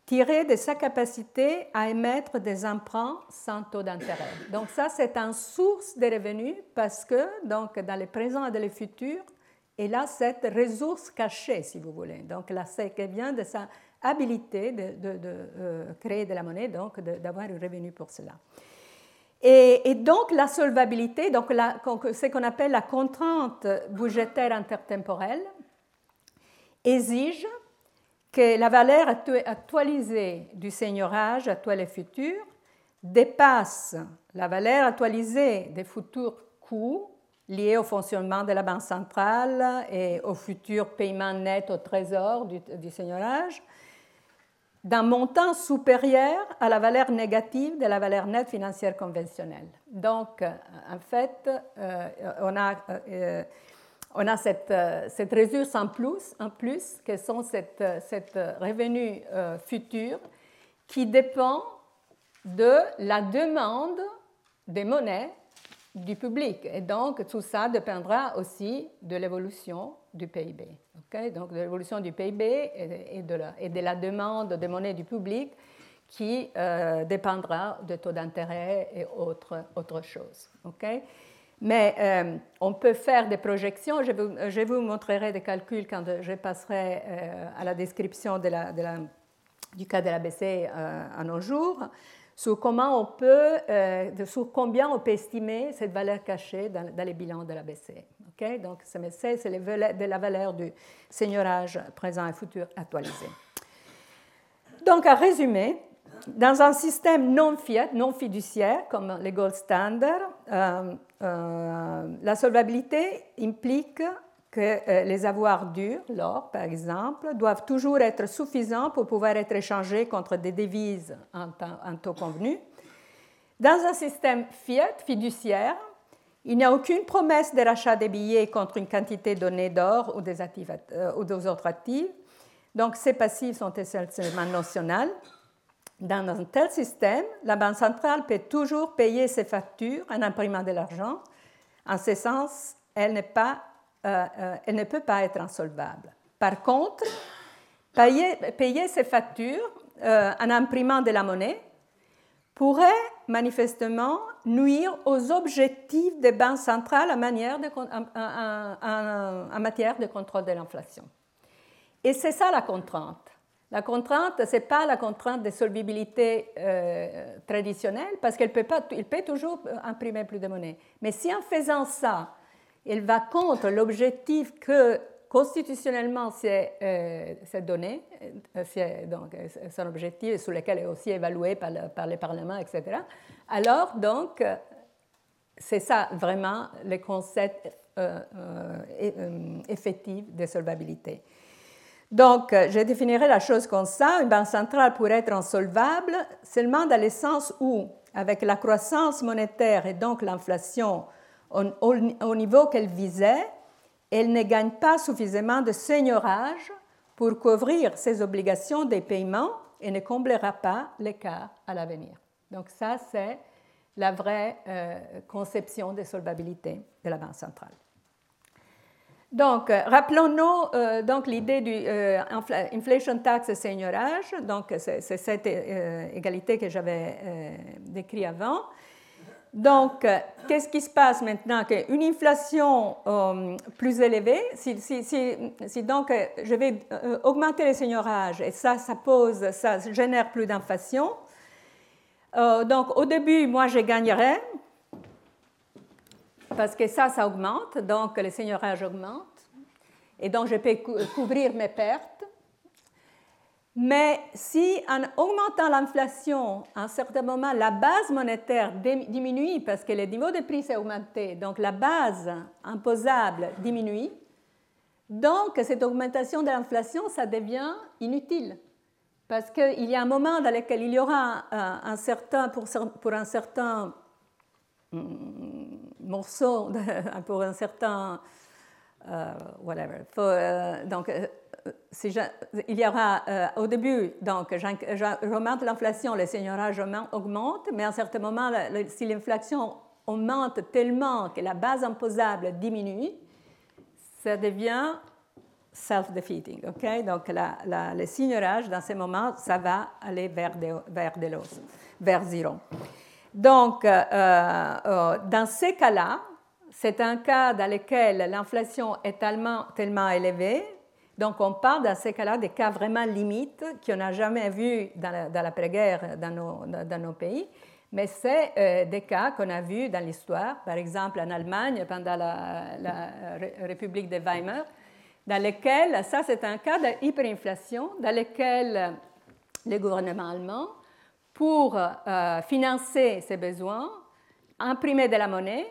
Speaker 2: tiré de sa capacité à émettre des emprunts sans taux d'intérêt. Donc ça, c'est une source de revenus parce que donc, dans le présent et dans le futur, il a cette ressource cachée, si vous voulez. Donc là, c'est vient de sa habilité de, euh, créer de la monnaie, donc d'avoir un revenu pour cela. Et, donc la solvabilité, donc ce qu'on appelle la contrainte budgétaire intertemporelle, exige que la valeur actualisée du seigneurage actuel et futur dépasse la valeur actualisée des futurs coûts liés au fonctionnement de la Banque centrale et au futur paiement net au trésor du, seigneurage d'un montant supérieur à la valeur négative de la valeur nette financière conventionnelle. Donc, en fait, euh, on a euh, on a cette, euh, cette ressource en plus, en plus, que sont cette, euh, cette revenu euh, futur qui dépend de la demande des monnaies du public. Et donc, tout ça dépendra aussi de l'évolution du PIB. donc, de l'évolution du PIB et de, la, et de, la, demande des monnaies du public qui dépendra de taux d'intérêt et autres autre choses. Mais euh, on peut faire des projections. Je vous, je vous, montrerai des calculs quand je passerai euh, à la description de de du cas de la BCE euh, à nos jours, sur on peut, sur combien on peut estimer cette valeur cachée dans, les bilans de la BCE. Donc, c'est de la valeur du seigneurage présent et futur actualisé. Donc, à résumer, dans un système non fiat, non fiduciaire, comme les gold standard, euh, euh, la solvabilité implique euh, les avoirs durs, l'or par exemple, doivent toujours être suffisants pour pouvoir être échangés contre des devises en, taux convenu. Dans un système fiat, fiduciaire, il n'y a aucune promesse de rachat des billets contre une quantité donnée d'or ou, des ou des autres actifs. Donc ces passifs sont essentiellement notionnels. Dans un tel système, la Banque centrale peut toujours payer ses factures en imprimant de l'argent. En ce sens, elle, pas, euh, euh, elle, ne peut pas être insolvable. Par contre, payer, ses factures euh, en imprimant de la monnaie pourrait manifestement nuire aux objectifs des banques centrales en, matière de contrôle de l'inflation. Et c'est ça la contrainte. La contrainte, ce n'est pas la contrainte de solvabilité euh, traditionnelle, parce qu'il peut, peut toujours imprimer plus de monnaie. Mais si en faisant ça, il va contre l'objectif que constitutionnellement c'est donné, c'est donc un objectif sur lequel est aussi évalué par, par les parlements, etc. Alors donc c'est ça vraiment le concept effectif de solvabilité. Donc, je définirai la chose comme ça. Une banque centrale pourrait être insolvable seulement dans le sens où, avec la croissance monétaire et donc l'inflation au, niveau qu'elle visait, elle ne gagne pas suffisamment de seigneurage pour couvrir ses obligations des paiements et ne comblera pas l'écart à l'avenir. Donc ça, c'est la vraie euh, conception de solvabilité de la Banque centrale. Donc, euh, rappelons-nous euh, l'idée du euh, inflation tax et seigneurage. Donc, c'est cette égalité que j'avais décrite avant. Donc, qu'est-ce qui se passe maintenant Une inflation plus élevée, si, donc je vais augmenter les seigneurages et ça, ça pose, ça génère plus d'inflation. donc, au début, moi, je gagnerais parce que ça, ça augmente, donc le seigneurage augmente, et donc je peux couvrir mes pertes. Mais si en augmentant l'inflation, à un certain moment, la base monétaire diminue parce que le niveau de prix s'est augmenté, donc la base imposable diminue, donc cette augmentation de l'inflation, ça devient inutile. Parce qu'il y a un moment dans lequel il y aura un, certain, pour, un certain mm, morceau, pour un certain, euh, whatever. Euh, donc, euh, il y aura au début, donc, j'augmente l'inflation, le seigneurage augmente, mais à un certain moment, si l'inflation augmente tellement que la base imposable diminue, ça devient self-defeating. ok? Donc, le seigneurage, dans ce moment, ça va aller vers, vers, de vers zéro. Donc, euh, euh, dans ces cas-là, c'est un cas dans lequel l'inflation est tellement, tellement élevée. Donc, on parle dans ces cas-là des cas vraiment limites qu'on n'a jamais vus dans l'après-guerre dans, nos, dans nos pays. Mais c'est euh, des cas qu'on a vus dans l'histoire, par exemple en Allemagne pendant la, la République de Weimar, dans lesquels, ça c'est un cas d'hyperinflation, dans lequel le gouvernement allemand pour euh, financer ses besoins, imprimer de la monnaie.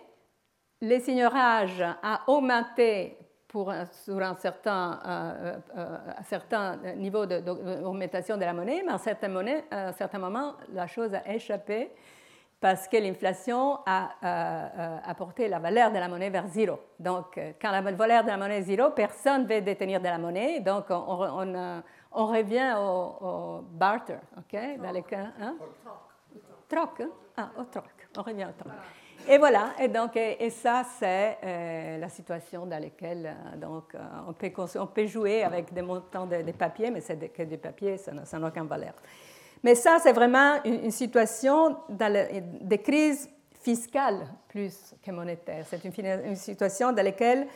Speaker 2: Le seigneurage a augmenté pour, sur un certain, euh, euh, certain niveau d'augmentation de, de, la monnaie, mais à un certain, à un certain moment, la chose a échappé parce que l'inflation a apporté la valeur de la monnaie vers zéro. Donc, quand la valeur de la monnaie est zéro, personne ne veut détenir de la monnaie, donc on, on, on revient au, barter, OK? Dans les cas, hein? Troc. Hein? Ah, au troc. On revient au troc. Et voilà, et donc, et, ça, c'est euh, la situation dans laquelle euh, donc, euh, on, peut, jouer avec des montants de, papier, mais c'est que du papier, ça n'a aucune valeur. Mais ça, c'est vraiment une, situation de crise fiscale plus que monétaire. C'est une, une, situation dans laquelle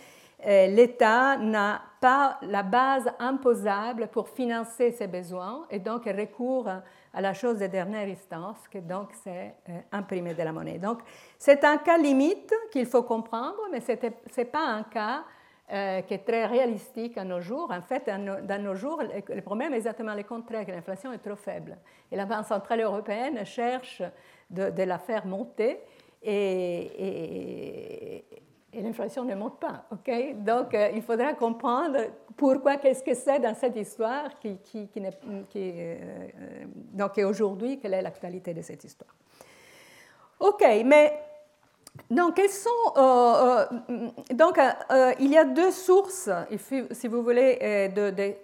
Speaker 2: l'État n'a pas la base imposable pour financer ses besoins et donc recourt à la chose de dernière instance, que donc c'est euh, imprimer de la monnaie. Donc c'est un cas limite qu'il faut comprendre, mais ce n'est pas un cas euh, qui est très réalistique à nos jours. En fait, dans nos jours, le problème est exactement le contraire, l'inflation est trop faible. Et la Banque centrale européenne cherche de, la faire monter et l'inflation ne monte pas. ok? Donc, euh, il faudra comprendre pourquoi, qu'est-ce que c'est dans cette histoire qui, qui, qui, qui euh, donc, aujourd'hui, quelle est l'actualité de cette histoire? OK, mais donc, quels sont, euh, donc il y a deux sources, si vous voulez, de, de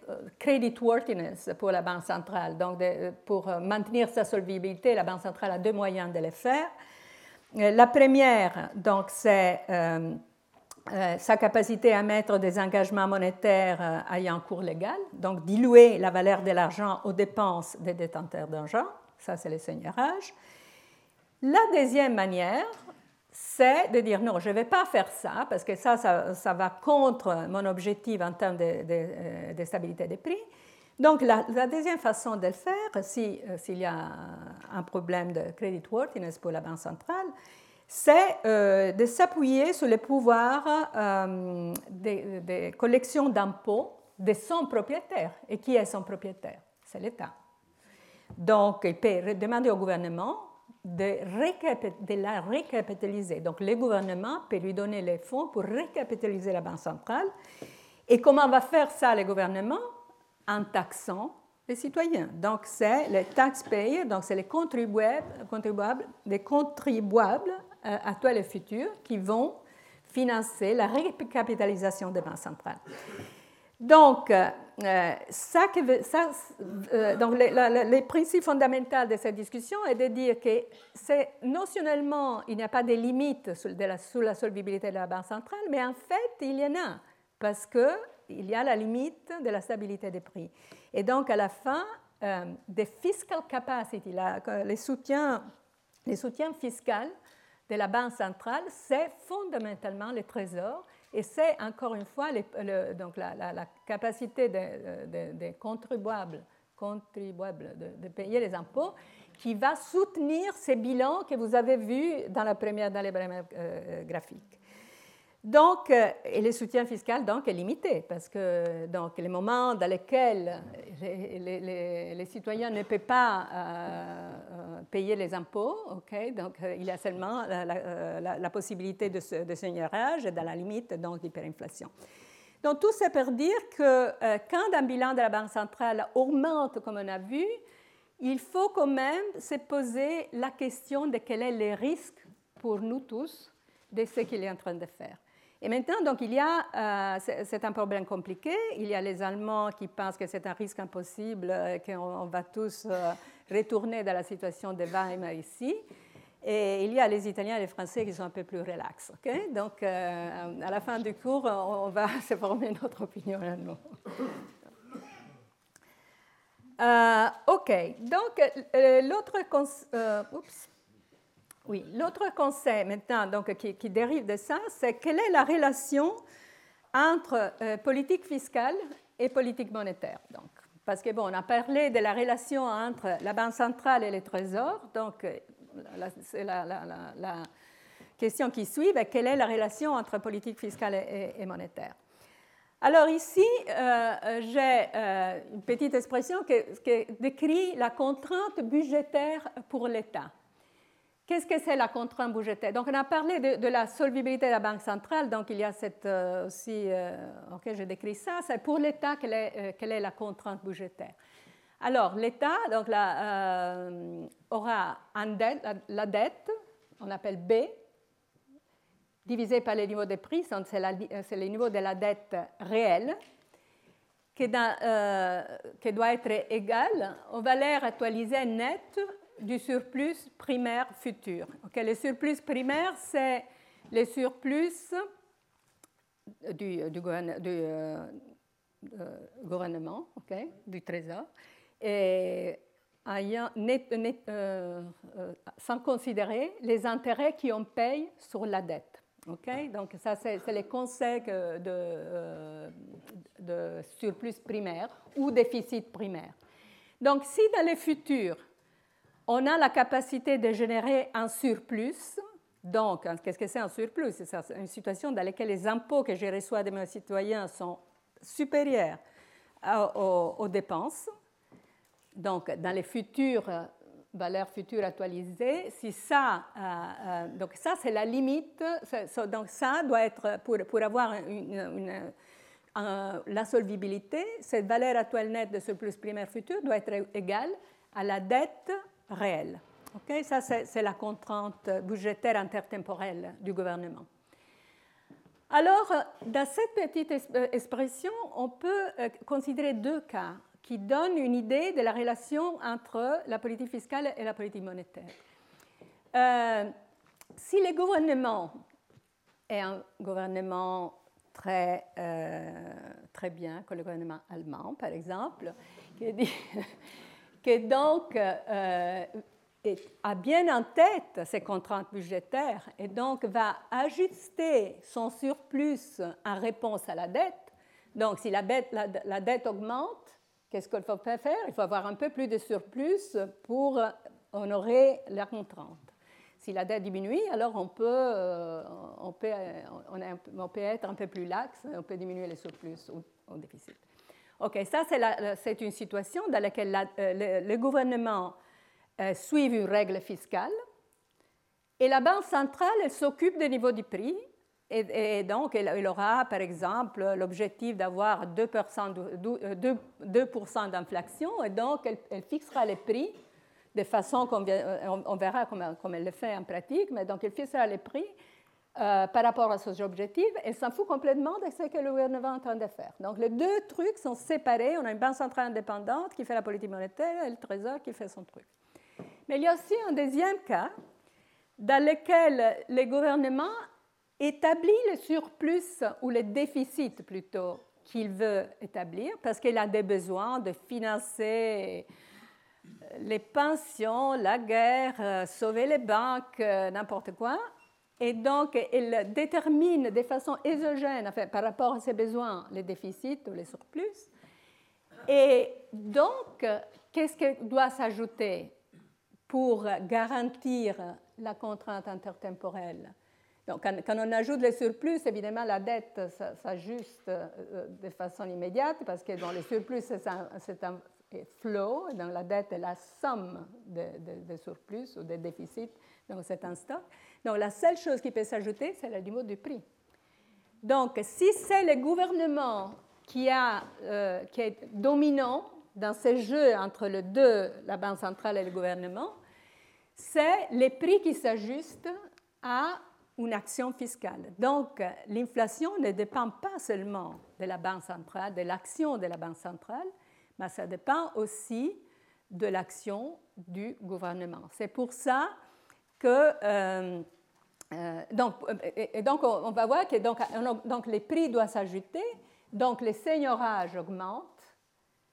Speaker 2: creditworthiness pour la Banque centrale. Donc, pour maintenir sa solvabilité, la Banque centrale a deux moyens de le faire. Euh, la première, donc, c'est euh, euh, sa capacité à mettre des engagements monétaires ayant cours légal, donc diluer la valeur de l'argent aux dépenses des détenteurs d'argent. Ça, c'est le seigneurage. La deuxième manière, c'est de dire non, je ne vais pas faire ça, parce que ça, ça, va contre mon objectif en termes de stabilité des prix. Donc, la, deuxième façon de le faire, euh, s'il y a un problème de creditworthiness pour la Banque centrale, c'est euh, de s'appuyer sur les pouvoirs euh, des, collections d'impôts de son propriétaire. Et qui est son propriétaire? C'est l'État. Donc, il peut demander au gouvernement de, de, la récapitaliser. Donc, le gouvernement peut lui donner les fonds pour récapitaliser la Banque centrale. Et comment va faire ça le gouvernement? En taxant les citoyens. Donc, c'est les taxpayers, donc c'est les contribuables, contribuables, les contribuables euh, actuels et futurs qui vont financer la récapitalisation des banques centrales. Donc, euh, ça, ça euh, donc les, principes fondamentaux de cette discussion est de dire que c'est notionnellement, il n'y a pas de limites sur, la, sur la solvabilité de la banque centrale, mais en fait, il y en a, parce qu'il y a la limite de la stabilité des prix. Et donc, à la fin, euh, des fiscal capacity, les, soutiens, les soutiens fiscaux de la Banque centrale, c'est fondamentalement le trésor et c'est encore une fois donc la, capacité des contribuables, contribuables de, payer les impôts qui va soutenir ces bilans que vous avez vus dans, la première, dans les premières euh, graphiques. Donc, euh, et le soutien fiscal donc, est limité parce que donc, les moments dans lesquels les, citoyens ne peuvent pas euh, euh, payer les impôts, ok, donc il y a seulement la, possibilité de, de seigneurage dans la limite d'hyperinflation. Donc tout ça pour dire que quand un bilan de la Banque centrale augmente, comme on a vu, il faut quand même se poser la question de quel est le risque pour nous tous de ce qu'il est en train de faire. Et maintenant, donc, il y a, euh, c'est un problème compliqué. Il y a les Allemands qui pensent que c'est un risque impossible, euh, qu'on va tous euh, retourner dans la situation de Weimar ici. Et il y a les Italiens et les Français qui sont un peu plus relax. donc, à la fin du cours, on va se former notre opinion à nous. OK. Donc, l'autre. oups. Oui, l'autre conseil maintenant donc, qui, dérive de ça, c'est quelle est la relation entre euh, politique fiscale et politique monétaire. Donc, parce que bon, on a parlé de la relation entre la Banque centrale et les trésors, donc euh, c'est la, question qui suit, ben, quelle est la relation entre politique fiscale et, monétaire. Alors ici, euh, j'ai une petite expression qui décrit la contrainte budgétaire pour l'État. Qu'est-ce que c'est la contrainte budgétaire? Donc, on a parlé de, la solvabilité de la Banque centrale. Donc, il y a cette, euh, aussi, euh, ok, j'ai décrit ça. C'est pour l'État quelle, euh, quelle, est la contrainte budgétaire. Alors, l'État donc, aura la, dette, on appelle B, divisé par le niveau des prix, c'est le niveau de la dette réelle, qui, qui doit être égal aux valeurs actualisées nettes du surplus primaire futur. le surplus primaire, c'est le surplus du, du, euh, euh, gouvernement, du trésor, et euh, sans considérer les intérêts qu'on paye sur la dette. Donc ça, c'est les conseils de, de surplus primaire ou déficit primaire. Donc si dans le futur, on a la capacité de générer un surplus. Donc, qu'est-ce que c'est un surplus? C'est une situation dans laquelle les impôts que je reçois de mes citoyens sont supérieurs aux, dépenses. Donc, dans les futures valeurs futures actualisées, si ça, euh, euh, donc ça c'est la limite. Donc ça doit être pour, pour avoir une, la solvibilité, cette valeur actuelle nette de surplus primaire futur doit être égale à la dette réel. Ça, c'est la contrainte budgétaire intertemporelle du gouvernement. Alors, dans cette petite euh, expression, on peut euh, considérer deux cas qui donnent une idée de la relation entre la politique fiscale et la politique monétaire. Euh, si le gouvernement est un gouvernement très, très bien, comme le gouvernement allemand, par exemple, qui dit qui donc euh, a bien en tête ces contraintes budgétaires et donc va ajuster son surplus en réponse à la dette. Donc si la dette, augmente, qu'est-ce qu'il faut faire? Il faut avoir un peu plus de surplus pour honorer la contrainte. Si la dette diminue, alors on peut, euh, on peut, on, peut être un peu plus lax, on peut diminuer les surplus ou, le déficit. OK, ça c'est une situation dans laquelle le, gouvernement suit une règle fiscale et la Banque centrale, elle s'occupe des niveaux du prix et, donc, elle, aura, par exemple, l'objectif d'avoir 2%, 2, euh, d'inflation, et donc elle, fixera les prix de façon qu'on on, verra comment, elle le fait en pratique, mais donc elle fixera les prix euh, par rapport à ses objectifs et s'en fout complètement de ce que le gouvernement est en train de faire. Donc les deux trucs sont séparés. On a une banque centrale indépendante qui fait la politique monétaire et le trésor qui fait son truc. Mais il y a aussi un deuxième cas dans lequel le gouvernement établit le surplus ou le déficit plutôt qu'il veut établir parce qu'il a des besoins de financer les pensions, la guerre, euh, sauver les banques, euh, n'importe quoi. Et donc, il détermine de façon exogène, par rapport à ses besoins, les déficits ou les surplus. Et donc, qu'est-ce qui doit s'ajouter pour garantir la contrainte intertemporelle? Donc, quand, on ajoute les surplus, évidemment, la dette s'ajuste euh, de façon immédiate parce que dans les surplus, c'est un, un, flow, donc la dette est la somme des surplus ou des déficits, donc c'est un stock. Donc, la seule chose qui peut s'ajouter, c'est le niveau du prix. Donc, si c'est le gouvernement qui, euh, est dominant dans ce jeu entre les deux, la Banque centrale et le gouvernement, c'est les prix qui s'ajustent à une action fiscale. Donc, l'inflation ne dépend pas seulement de la Banque centrale, de l'action de la Banque centrale, mais ça dépend aussi de l'action du gouvernement. C'est pour ça que... Euh, euh, donc, donc, on va voir que donc, les prix doivent s'ajouter, donc les seigneurages augmentent,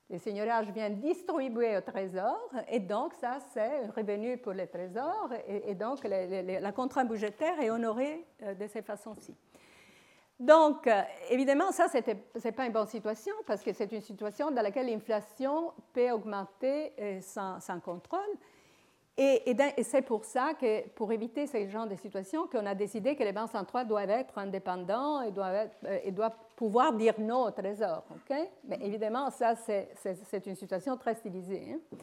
Speaker 2: les seigneurages viennent distribuer au trésor, et donc ça, c'est revenu pour les trésors, et, donc la contrainte budgétaire est honorée euh, de cette façon-ci. Donc, euh, évidemment, ça, ce n'est pas une bonne situation, parce que c'est une situation dans laquelle l'inflation peut augmenter euh, sans contrôle. Et, c'est pour ça que, pour éviter ce genre de situation, qu'on a décidé que les banques centrales doivent être indépendants et doivent, euh, pouvoir dire non au trésor. Mais évidemment, ça, c'est une situation très stylisée. Hein.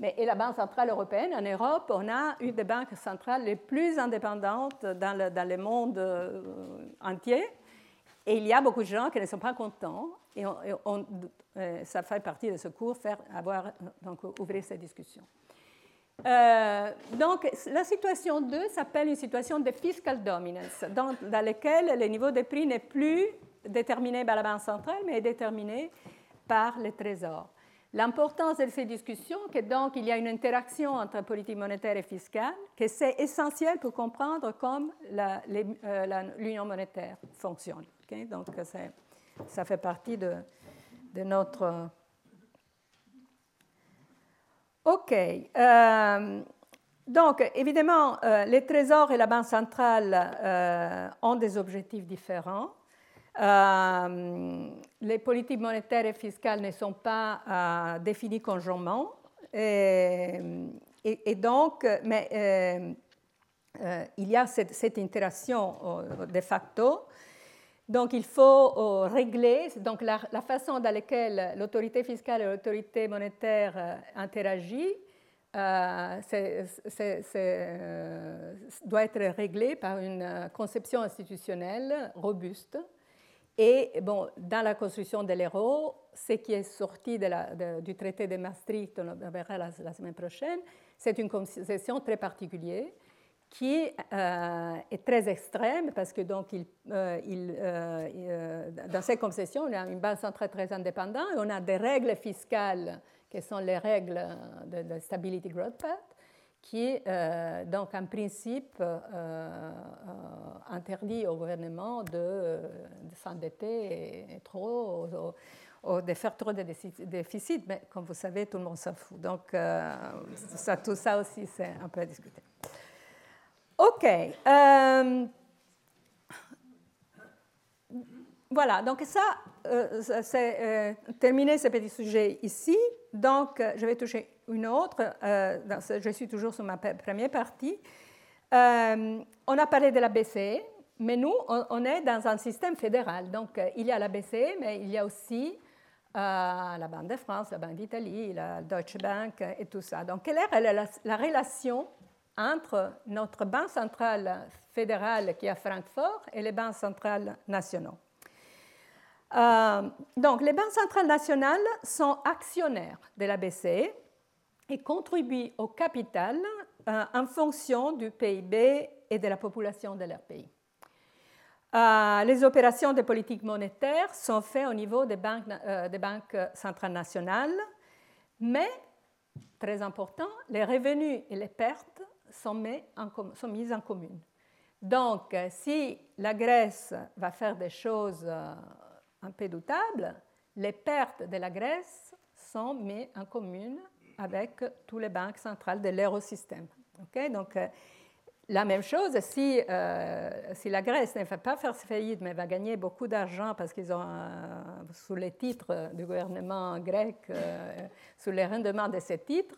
Speaker 2: Mais et la Banque centrale européenne, en Europe, on a une des banques centrales les plus indépendantes dans le, monde euh, entier. Et il y a beaucoup de gens qui ne sont pas contents. Et, euh, ça fait partie de ce cours, faire, avoir, donc, ouvrir ces discussions. Euh, donc, la situation 2 s'appelle une situation de fiscal dominance, dans, laquelle le niveau de prix n'est plus déterminé par la Banque centrale, mais est déterminé par les trésors. L'importance de ces discussions, c'est donc il y a une interaction entre politique monétaire et fiscale, que c'est essentiel pour comprendre comment euh, l'union monétaire fonctionne. Donc, ça fait partie de notre OK. Euh, donc, évidemment, euh, les trésors et la Banque centrale euh, ont des objectifs différents. les politiques monétaires et fiscales ne sont pas définies conjointement. Et, donc, mais il y a cette, cette interaction de facto donc il faut euh, régler donc la, façon dans laquelle l'autorité fiscale et l'autorité monétaire euh, interagissent euh, doit être réglé par une conception institutionnelle robuste. Et bon, dans la construction de l'euro, ce qui est sorti du traité de Maastricht, on verra la, la semaine prochaine, c'est une conception très particulière qui euh, est très extrême parce que donc euh, euh, dans ces concessions, on a une banque centrale très indépendante et on a des règles fiscales qui sont les règles de, de Stability Growth Pact qui donc en principe interdit au gouvernement de, s'endetter trop ou, de faire trop de déficits, mais comme vous savez, tout le monde s'en fout. Donc tout ça aussi, c'est un peu à discuter. OK. Euh, voilà, donc ça, euh, c'est euh, terminé ce petit sujet ici. Donc, je vais toucher une autre. je suis toujours sur ma première partie. on a parlé de la BCE, mais nous, on, est dans un système fédéral. Donc, il y a la BCE, mais il y a aussi la Banque de France, la Banque d'Italie, la Deutsche Bank et tout ça. Donc, quelle est la, la relation entre notre banque centrale fédérale qui est à Francfort et les banques centrales nationaux. Euh, donc, les banques centrales nationales sont actionnaires de la BCE et contribuent au capital euh, en fonction du PIB et de la population de leur pays. Euh, les opérations de politique monétaire sont faites au niveau banques, des banques centrales nationales, mais, très important, les revenus et les pertes sont, mis en, mises en commune. Donc, si la Grèce va faire des choses euh, un peu doutables, les pertes de la Grèce sont mises en commune avec toutes les banques centrales de l'eurosystème. Donc, euh, la même chose, si, euh, si, la Grèce ne va pas faire faillite, mais va gagner beaucoup d'argent parce qu'ils ont, sous les titres du gouvernement grec, sous les rendements de ces titres,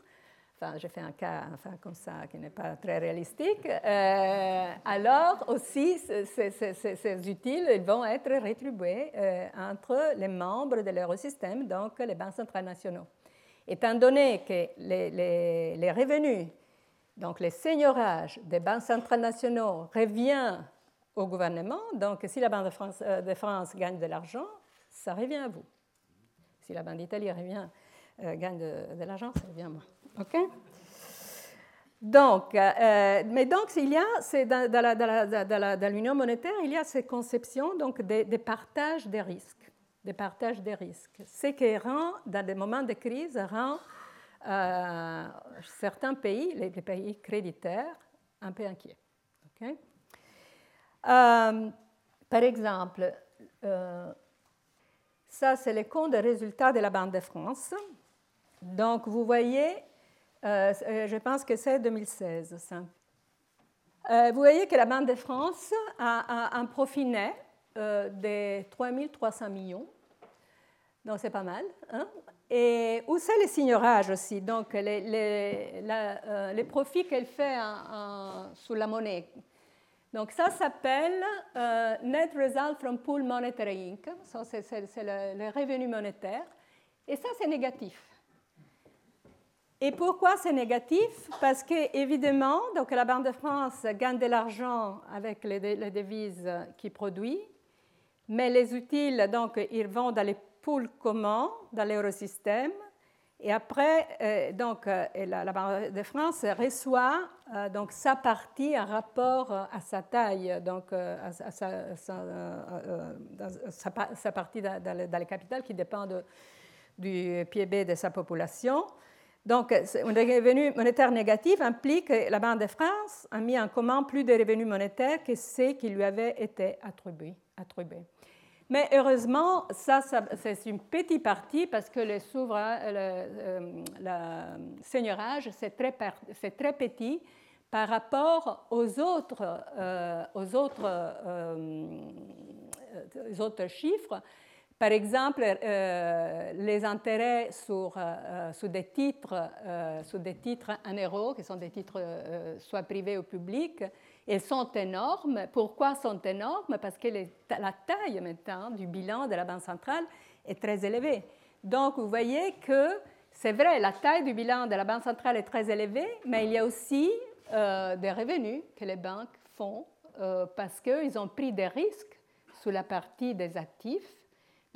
Speaker 2: enfin, j'ai fait un cas enfin, comme ça qui n'est pas très réalistique, euh, alors aussi ces, utiles ils vont être rétribués euh, entre les membres de l'eurosystème, donc les banques centrales nationaux. Étant donné que les, revenus, donc les seigneurages des banques centrales nationaux reviennent au gouvernement, donc si la Banque de France, euh, de France gagne de l'argent, ça revient à vous. Si la Banque d'Italie revient, gagne de, de l'argent, ça revient à moi. OK? Donc, euh, mais donc, il y a, dans, dans, l'union monétaire, il y a ces conceptions donc, des, partages des risques. Des partages des risques. Ce qui rend, dans des moments de crise, rend euh, certains pays, les, pays créditaires, un peu inquiets. OK? Euh, par exemple, ça, c'est le compte des résultats de la Banque de France. Donc, vous voyez euh, euh, je pense que c'est 2016, ça. Euh, vous voyez que la Banque de France a, un profit net de 3 millions. Donc, c'est pas mal. Hein? Et où c'est les signorages aussi? Donc, les, profits qu'elle fait sous la monnaie. Donc, ça s'appelle Net Result from Pool Monetary Income. c'est le, le revenu monétaire. Et ça, c'est négatif. Et pourquoi c'est négatif? Parce que évidemment, donc la Banque de France gagne de l'argent avec les, devises qu'il produit, mais les utiles, donc, ils vont dans les pools communs, dans l'eurosystème, et après, euh, donc, euh, la, Banque de France reçoit euh, donc sa partie en rapport à sa taille, donc sa, partie dans, dans, le qui dépend du PIB de sa population. Donc, un revenu monétaire négatif implique que la Banque de France a mis en commun plus de revenus monétaires que ceux qui lui avaient été attribués. Mais heureusement, ça, c'est une petite partie parce que le, euh, seigneurage, c'est très, petit par rapport aux autres, euh, euh, autres chiffres par exemple, euh, les intérêts sur, euh, sur, des titres, euh, sur des titres en euros, qui sont des titres soit privés ou publics, ils sont énormes. Pourquoi sont énormes? Parce que la taille maintenant du bilan de la Banque centrale est très élevée. Donc, vous voyez que c'est vrai, la taille du bilan de la Banque centrale est très élevée, mais il y a aussi des revenus que les banques font parce qu'ils ont pris des risques sur la partie des actifs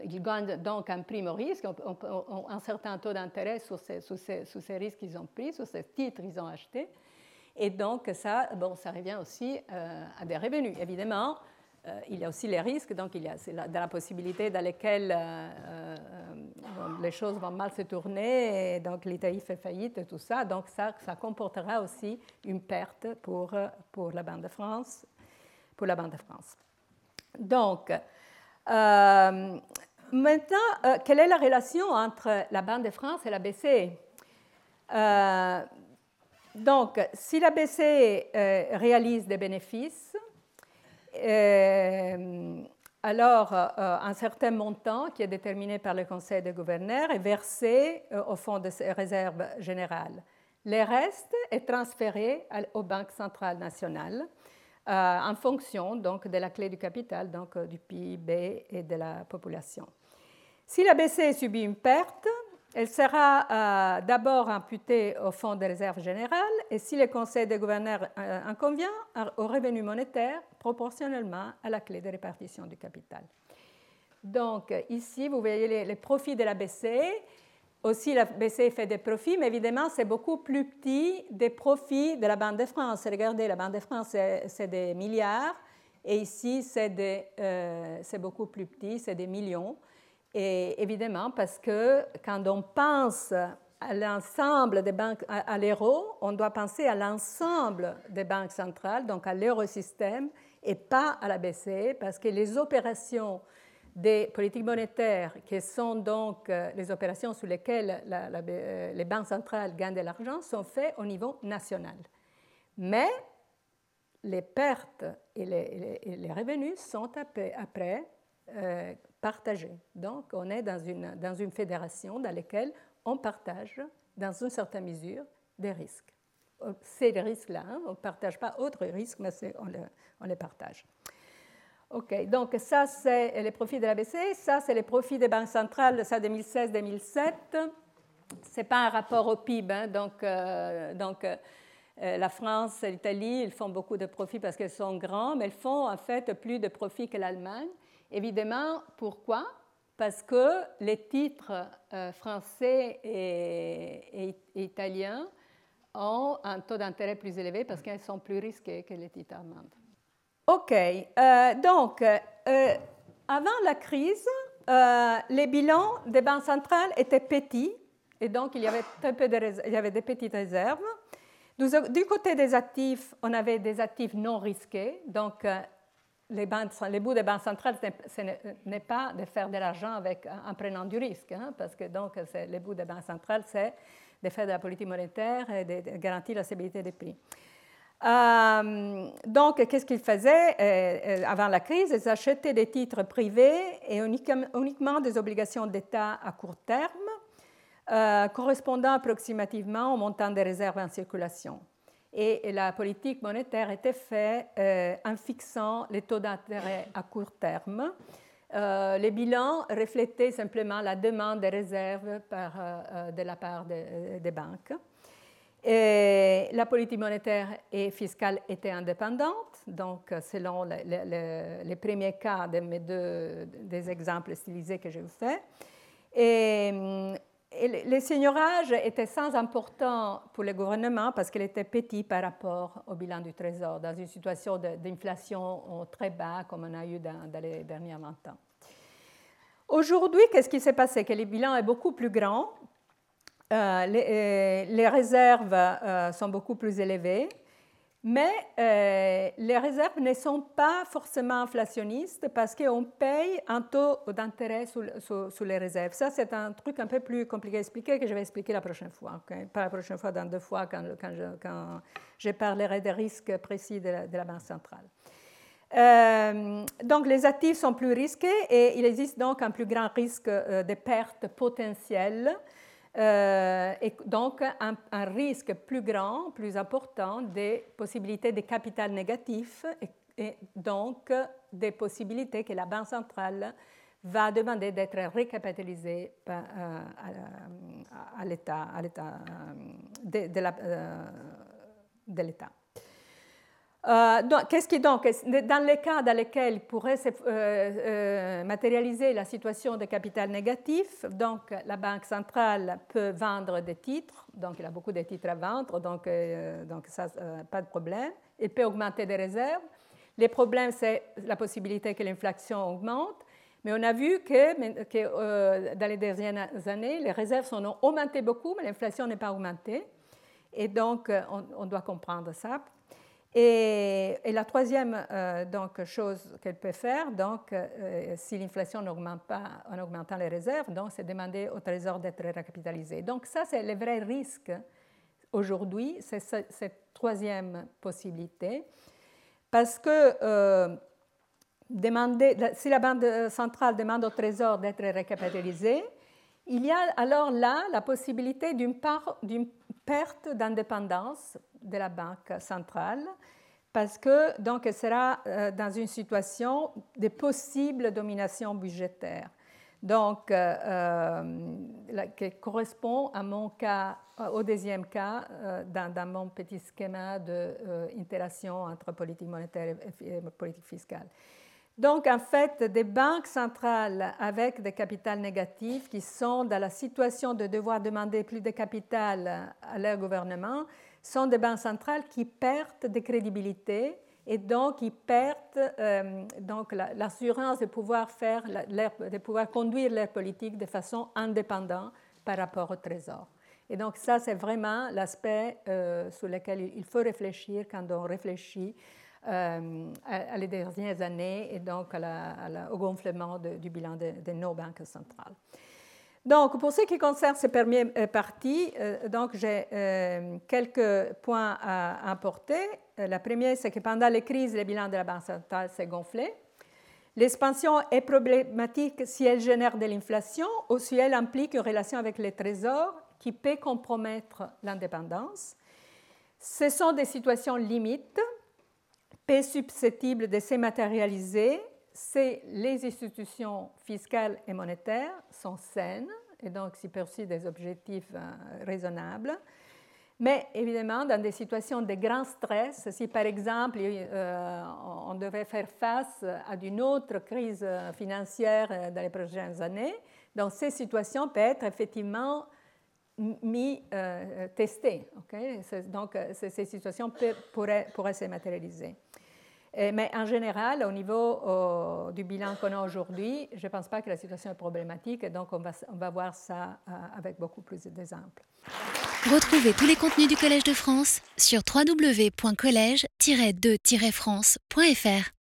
Speaker 2: ils gagnent donc un prime au risque, un certain taux d'intérêt sur ces, risques qu'ils ont pris, sur ces titres qu'ils ont achetés. Et donc, ça, bon, ça revient aussi euh, à des revenus. Évidemment, euh, il y a aussi les risques, donc il y a la, possibilité dans lesquelles euh, les choses vont mal se tourner, et donc l'Italie fait faillite et tout ça. Donc, ça, comportera aussi une perte pour, la Banque de France. Donc, maintenant, euh, quelle est la relation entre la Banque de France et la BCE euh, Donc, si la BCE réalise des bénéfices, alors un certain montant qui est déterminé par le Conseil des gouverneurs est versé au fonds de réserve générale. Les restes est transféré aux banques centrales nationales en fonction donc, de la clé du capital, donc du PIB et de la population. Si la BCE subit une perte, elle sera euh, d'abord imputée au Fonds de réserve générale et si le Conseil des gouverneurs euh, en convient, au revenu monétaire proportionnellement à la clé de répartition du capital. Donc ici, vous voyez les, profits de la BCE. Aussi, la BCE fait des profits, mais évidemment, c'est beaucoup plus petit des profits de la Banque de France. Regardez, la Banque de France, c'est des milliards, et ici, c'est euh, beaucoup plus petit, c'est des millions. Et évidemment, parce que quand on pense à l'ensemble des banques, à, l'euro, on doit penser à l'ensemble des banques centrales, donc à l'eurosystème, et pas à la BCE, parce que les opérations des politiques monétaires, qui sont donc euh, les opérations sur lesquelles euh, les banques centrales gagnent de l'argent, sont faites au niveau national. Mais les pertes et les, revenus sont après, après euh, donc, on est dans une, dans une fédération dans laquelle on partage, dans une certaine mesure, des risques. Ces risques-là, hein, on ne partage pas autres risques, mais on, les partage. OK, donc ça, c'est les profits de la BCE, ça, c'est les profits des banques centrales, ça 2016-2007. Ce n'est pas un rapport au PIB, hein, donc, euh, donc euh, la France et l'Italie, ils font beaucoup de profits parce qu'elles sont grands, mais elles font en fait plus de profits que l'Allemagne. Évidemment, pourquoi? Parce que les titres euh, français et, italiens ont un taux d'intérêt plus élevé parce qu'ils sont plus risqués que les titres allemands. OK, euh, donc, euh, avant la crise, les bilans des banques centrales étaient petits et donc il y avait, un peu il y avait des petites réserves. Du côté des actifs, on avait des actifs non risqués, donc les, les bouts des banques centrales, ce n'est pas de faire de l'argent en prenant du risque, hein, parce que donc les bouts des banques centrales, c'est de faire de la politique monétaire et de, garantir la stabilité des prix. Euh, donc, qu'est-ce qu'ils faisaient euh, euh, avant la crise Ils achetaient des titres privés et uniquement des obligations d'État à court terme, correspondant approximativement au montant des réserves en circulation et la politique monétaire était faite en fixant les taux d'intérêt à court terme. Les bilans reflétaient simplement la demande de réserves de la part des banques. Et la politique monétaire et fiscale était indépendante, donc selon les, premiers cas de deux des exemples stylisés que je vous fais. Et les seigneurages étaient sans important pour le gouvernement parce qu'il était petit par rapport au bilan du Trésor, dans une situation d'inflation très bas comme on a eu dans, les derniers 20 ans. Aujourd'hui, qu'est-ce qui s'est passé? Que le bilan est beaucoup plus grand, euh, euh, les, réserves euh, sont beaucoup plus élevées, mais les réserves ne sont pas forcément inflationnistes parce qu'on paye un taux d'intérêt sur, les réserves. Ça, c'est un truc un peu plus compliqué à expliquer que je vais expliquer la prochaine fois. Pas la prochaine fois, dans deux fois, quand, je, parlerai des risques précis de la, Banque centrale. Donc, les actifs sont plus risqués et il existe donc un plus grand risque de pertes potentielles euh, et donc un, risque plus grand, plus important des possibilités de capital négatif et, donc des possibilités que la Banque centrale va demander d'être recapitalisée euh, à l'État euh, de l'État. Euh, qu'est-ce qui donc, dans les cas dans lesquels pourrait se, euh, euh, matérialiser la situation de capital négatif, donc la banque centrale peut vendre des titres, donc il a beaucoup de titres à vendre, donc, donc ça, pas de problème. Il peut augmenter des réserves. Les problèmes, c'est la possibilité que l'inflation augmente. Mais on a vu que, dans les dernières années, les réserves sont augmentées beaucoup, mais l'inflation n'est pas augmentée. Et donc, on, on doit comprendre ça. Et, la troisième euh, donc, chose qu'elle peut faire, donc, euh, si l'inflation n'augmente pas en augmentant les réserves, c'est demander au Trésor d'être recapitalisé. Donc ça, c'est le vrai risque aujourd'hui, c'est cette troisième possibilité, parce que euh, demander, si la Banque centrale demande au Trésor d'être recapitalisé, il y a alors là la possibilité d'une perte d'indépendance de la Banque centrale parce que donc elle sera euh, dans une situation de possible domination budgétaire. Donc, euh, euh, qui correspond à mon cas, au deuxième cas, dans, dans, mon petit schéma d'interaction entre politique monétaire et politique fiscale. Donc, en fait, des banques centrales avec des capitales négatifs qui sont dans la situation de devoir demander plus de capital à leur gouvernement sont des banques centrales qui perdent de crédibilité et donc qui perdent euh, donc l'assurance de pouvoir faire de pouvoir conduire leur politique de façon indépendante par rapport au Trésor. Et donc ça, c'est vraiment l'aspect euh, sur lequel il faut réfléchir quand on réfléchit euh, à, les dernières années et donc au gonflement du bilan de, nos banques centrales. Donc, pour ce qui concerne ces premières euh, parties, euh, j'ai quelques points à apporter. La première, c'est que pendant les crises, le bilan de la Banque centrale s'est gonflé. L'expansion est problématique si elle génère de l'inflation ou si elle implique une relation avec les trésors qui peut compromettre l'indépendance. Ce sont des situations limites peu susceptibles de se matérialiser si les institutions fiscales et monétaires sont saines et donc s'y poursuivent des objectifs euh, raisonnables. Mais évidemment, dans des situations de grand stress, si par exemple euh, on devait faire face à une autre crise financière euh, dans les prochaines années, donc ces situations peuvent être effectivement mis, testées. Donc ces situations pourraient se matérialiser. Euh, mais en général, au niveau du bilan qu'on a aujourd'hui, je ne pense pas que la situation est problématique, donc on va, on va voir ça euh, avec beaucoup plus d'exemples.
Speaker 1: Retrouvez tous les contenus du Collège de France sur www.colège-2-france.fr.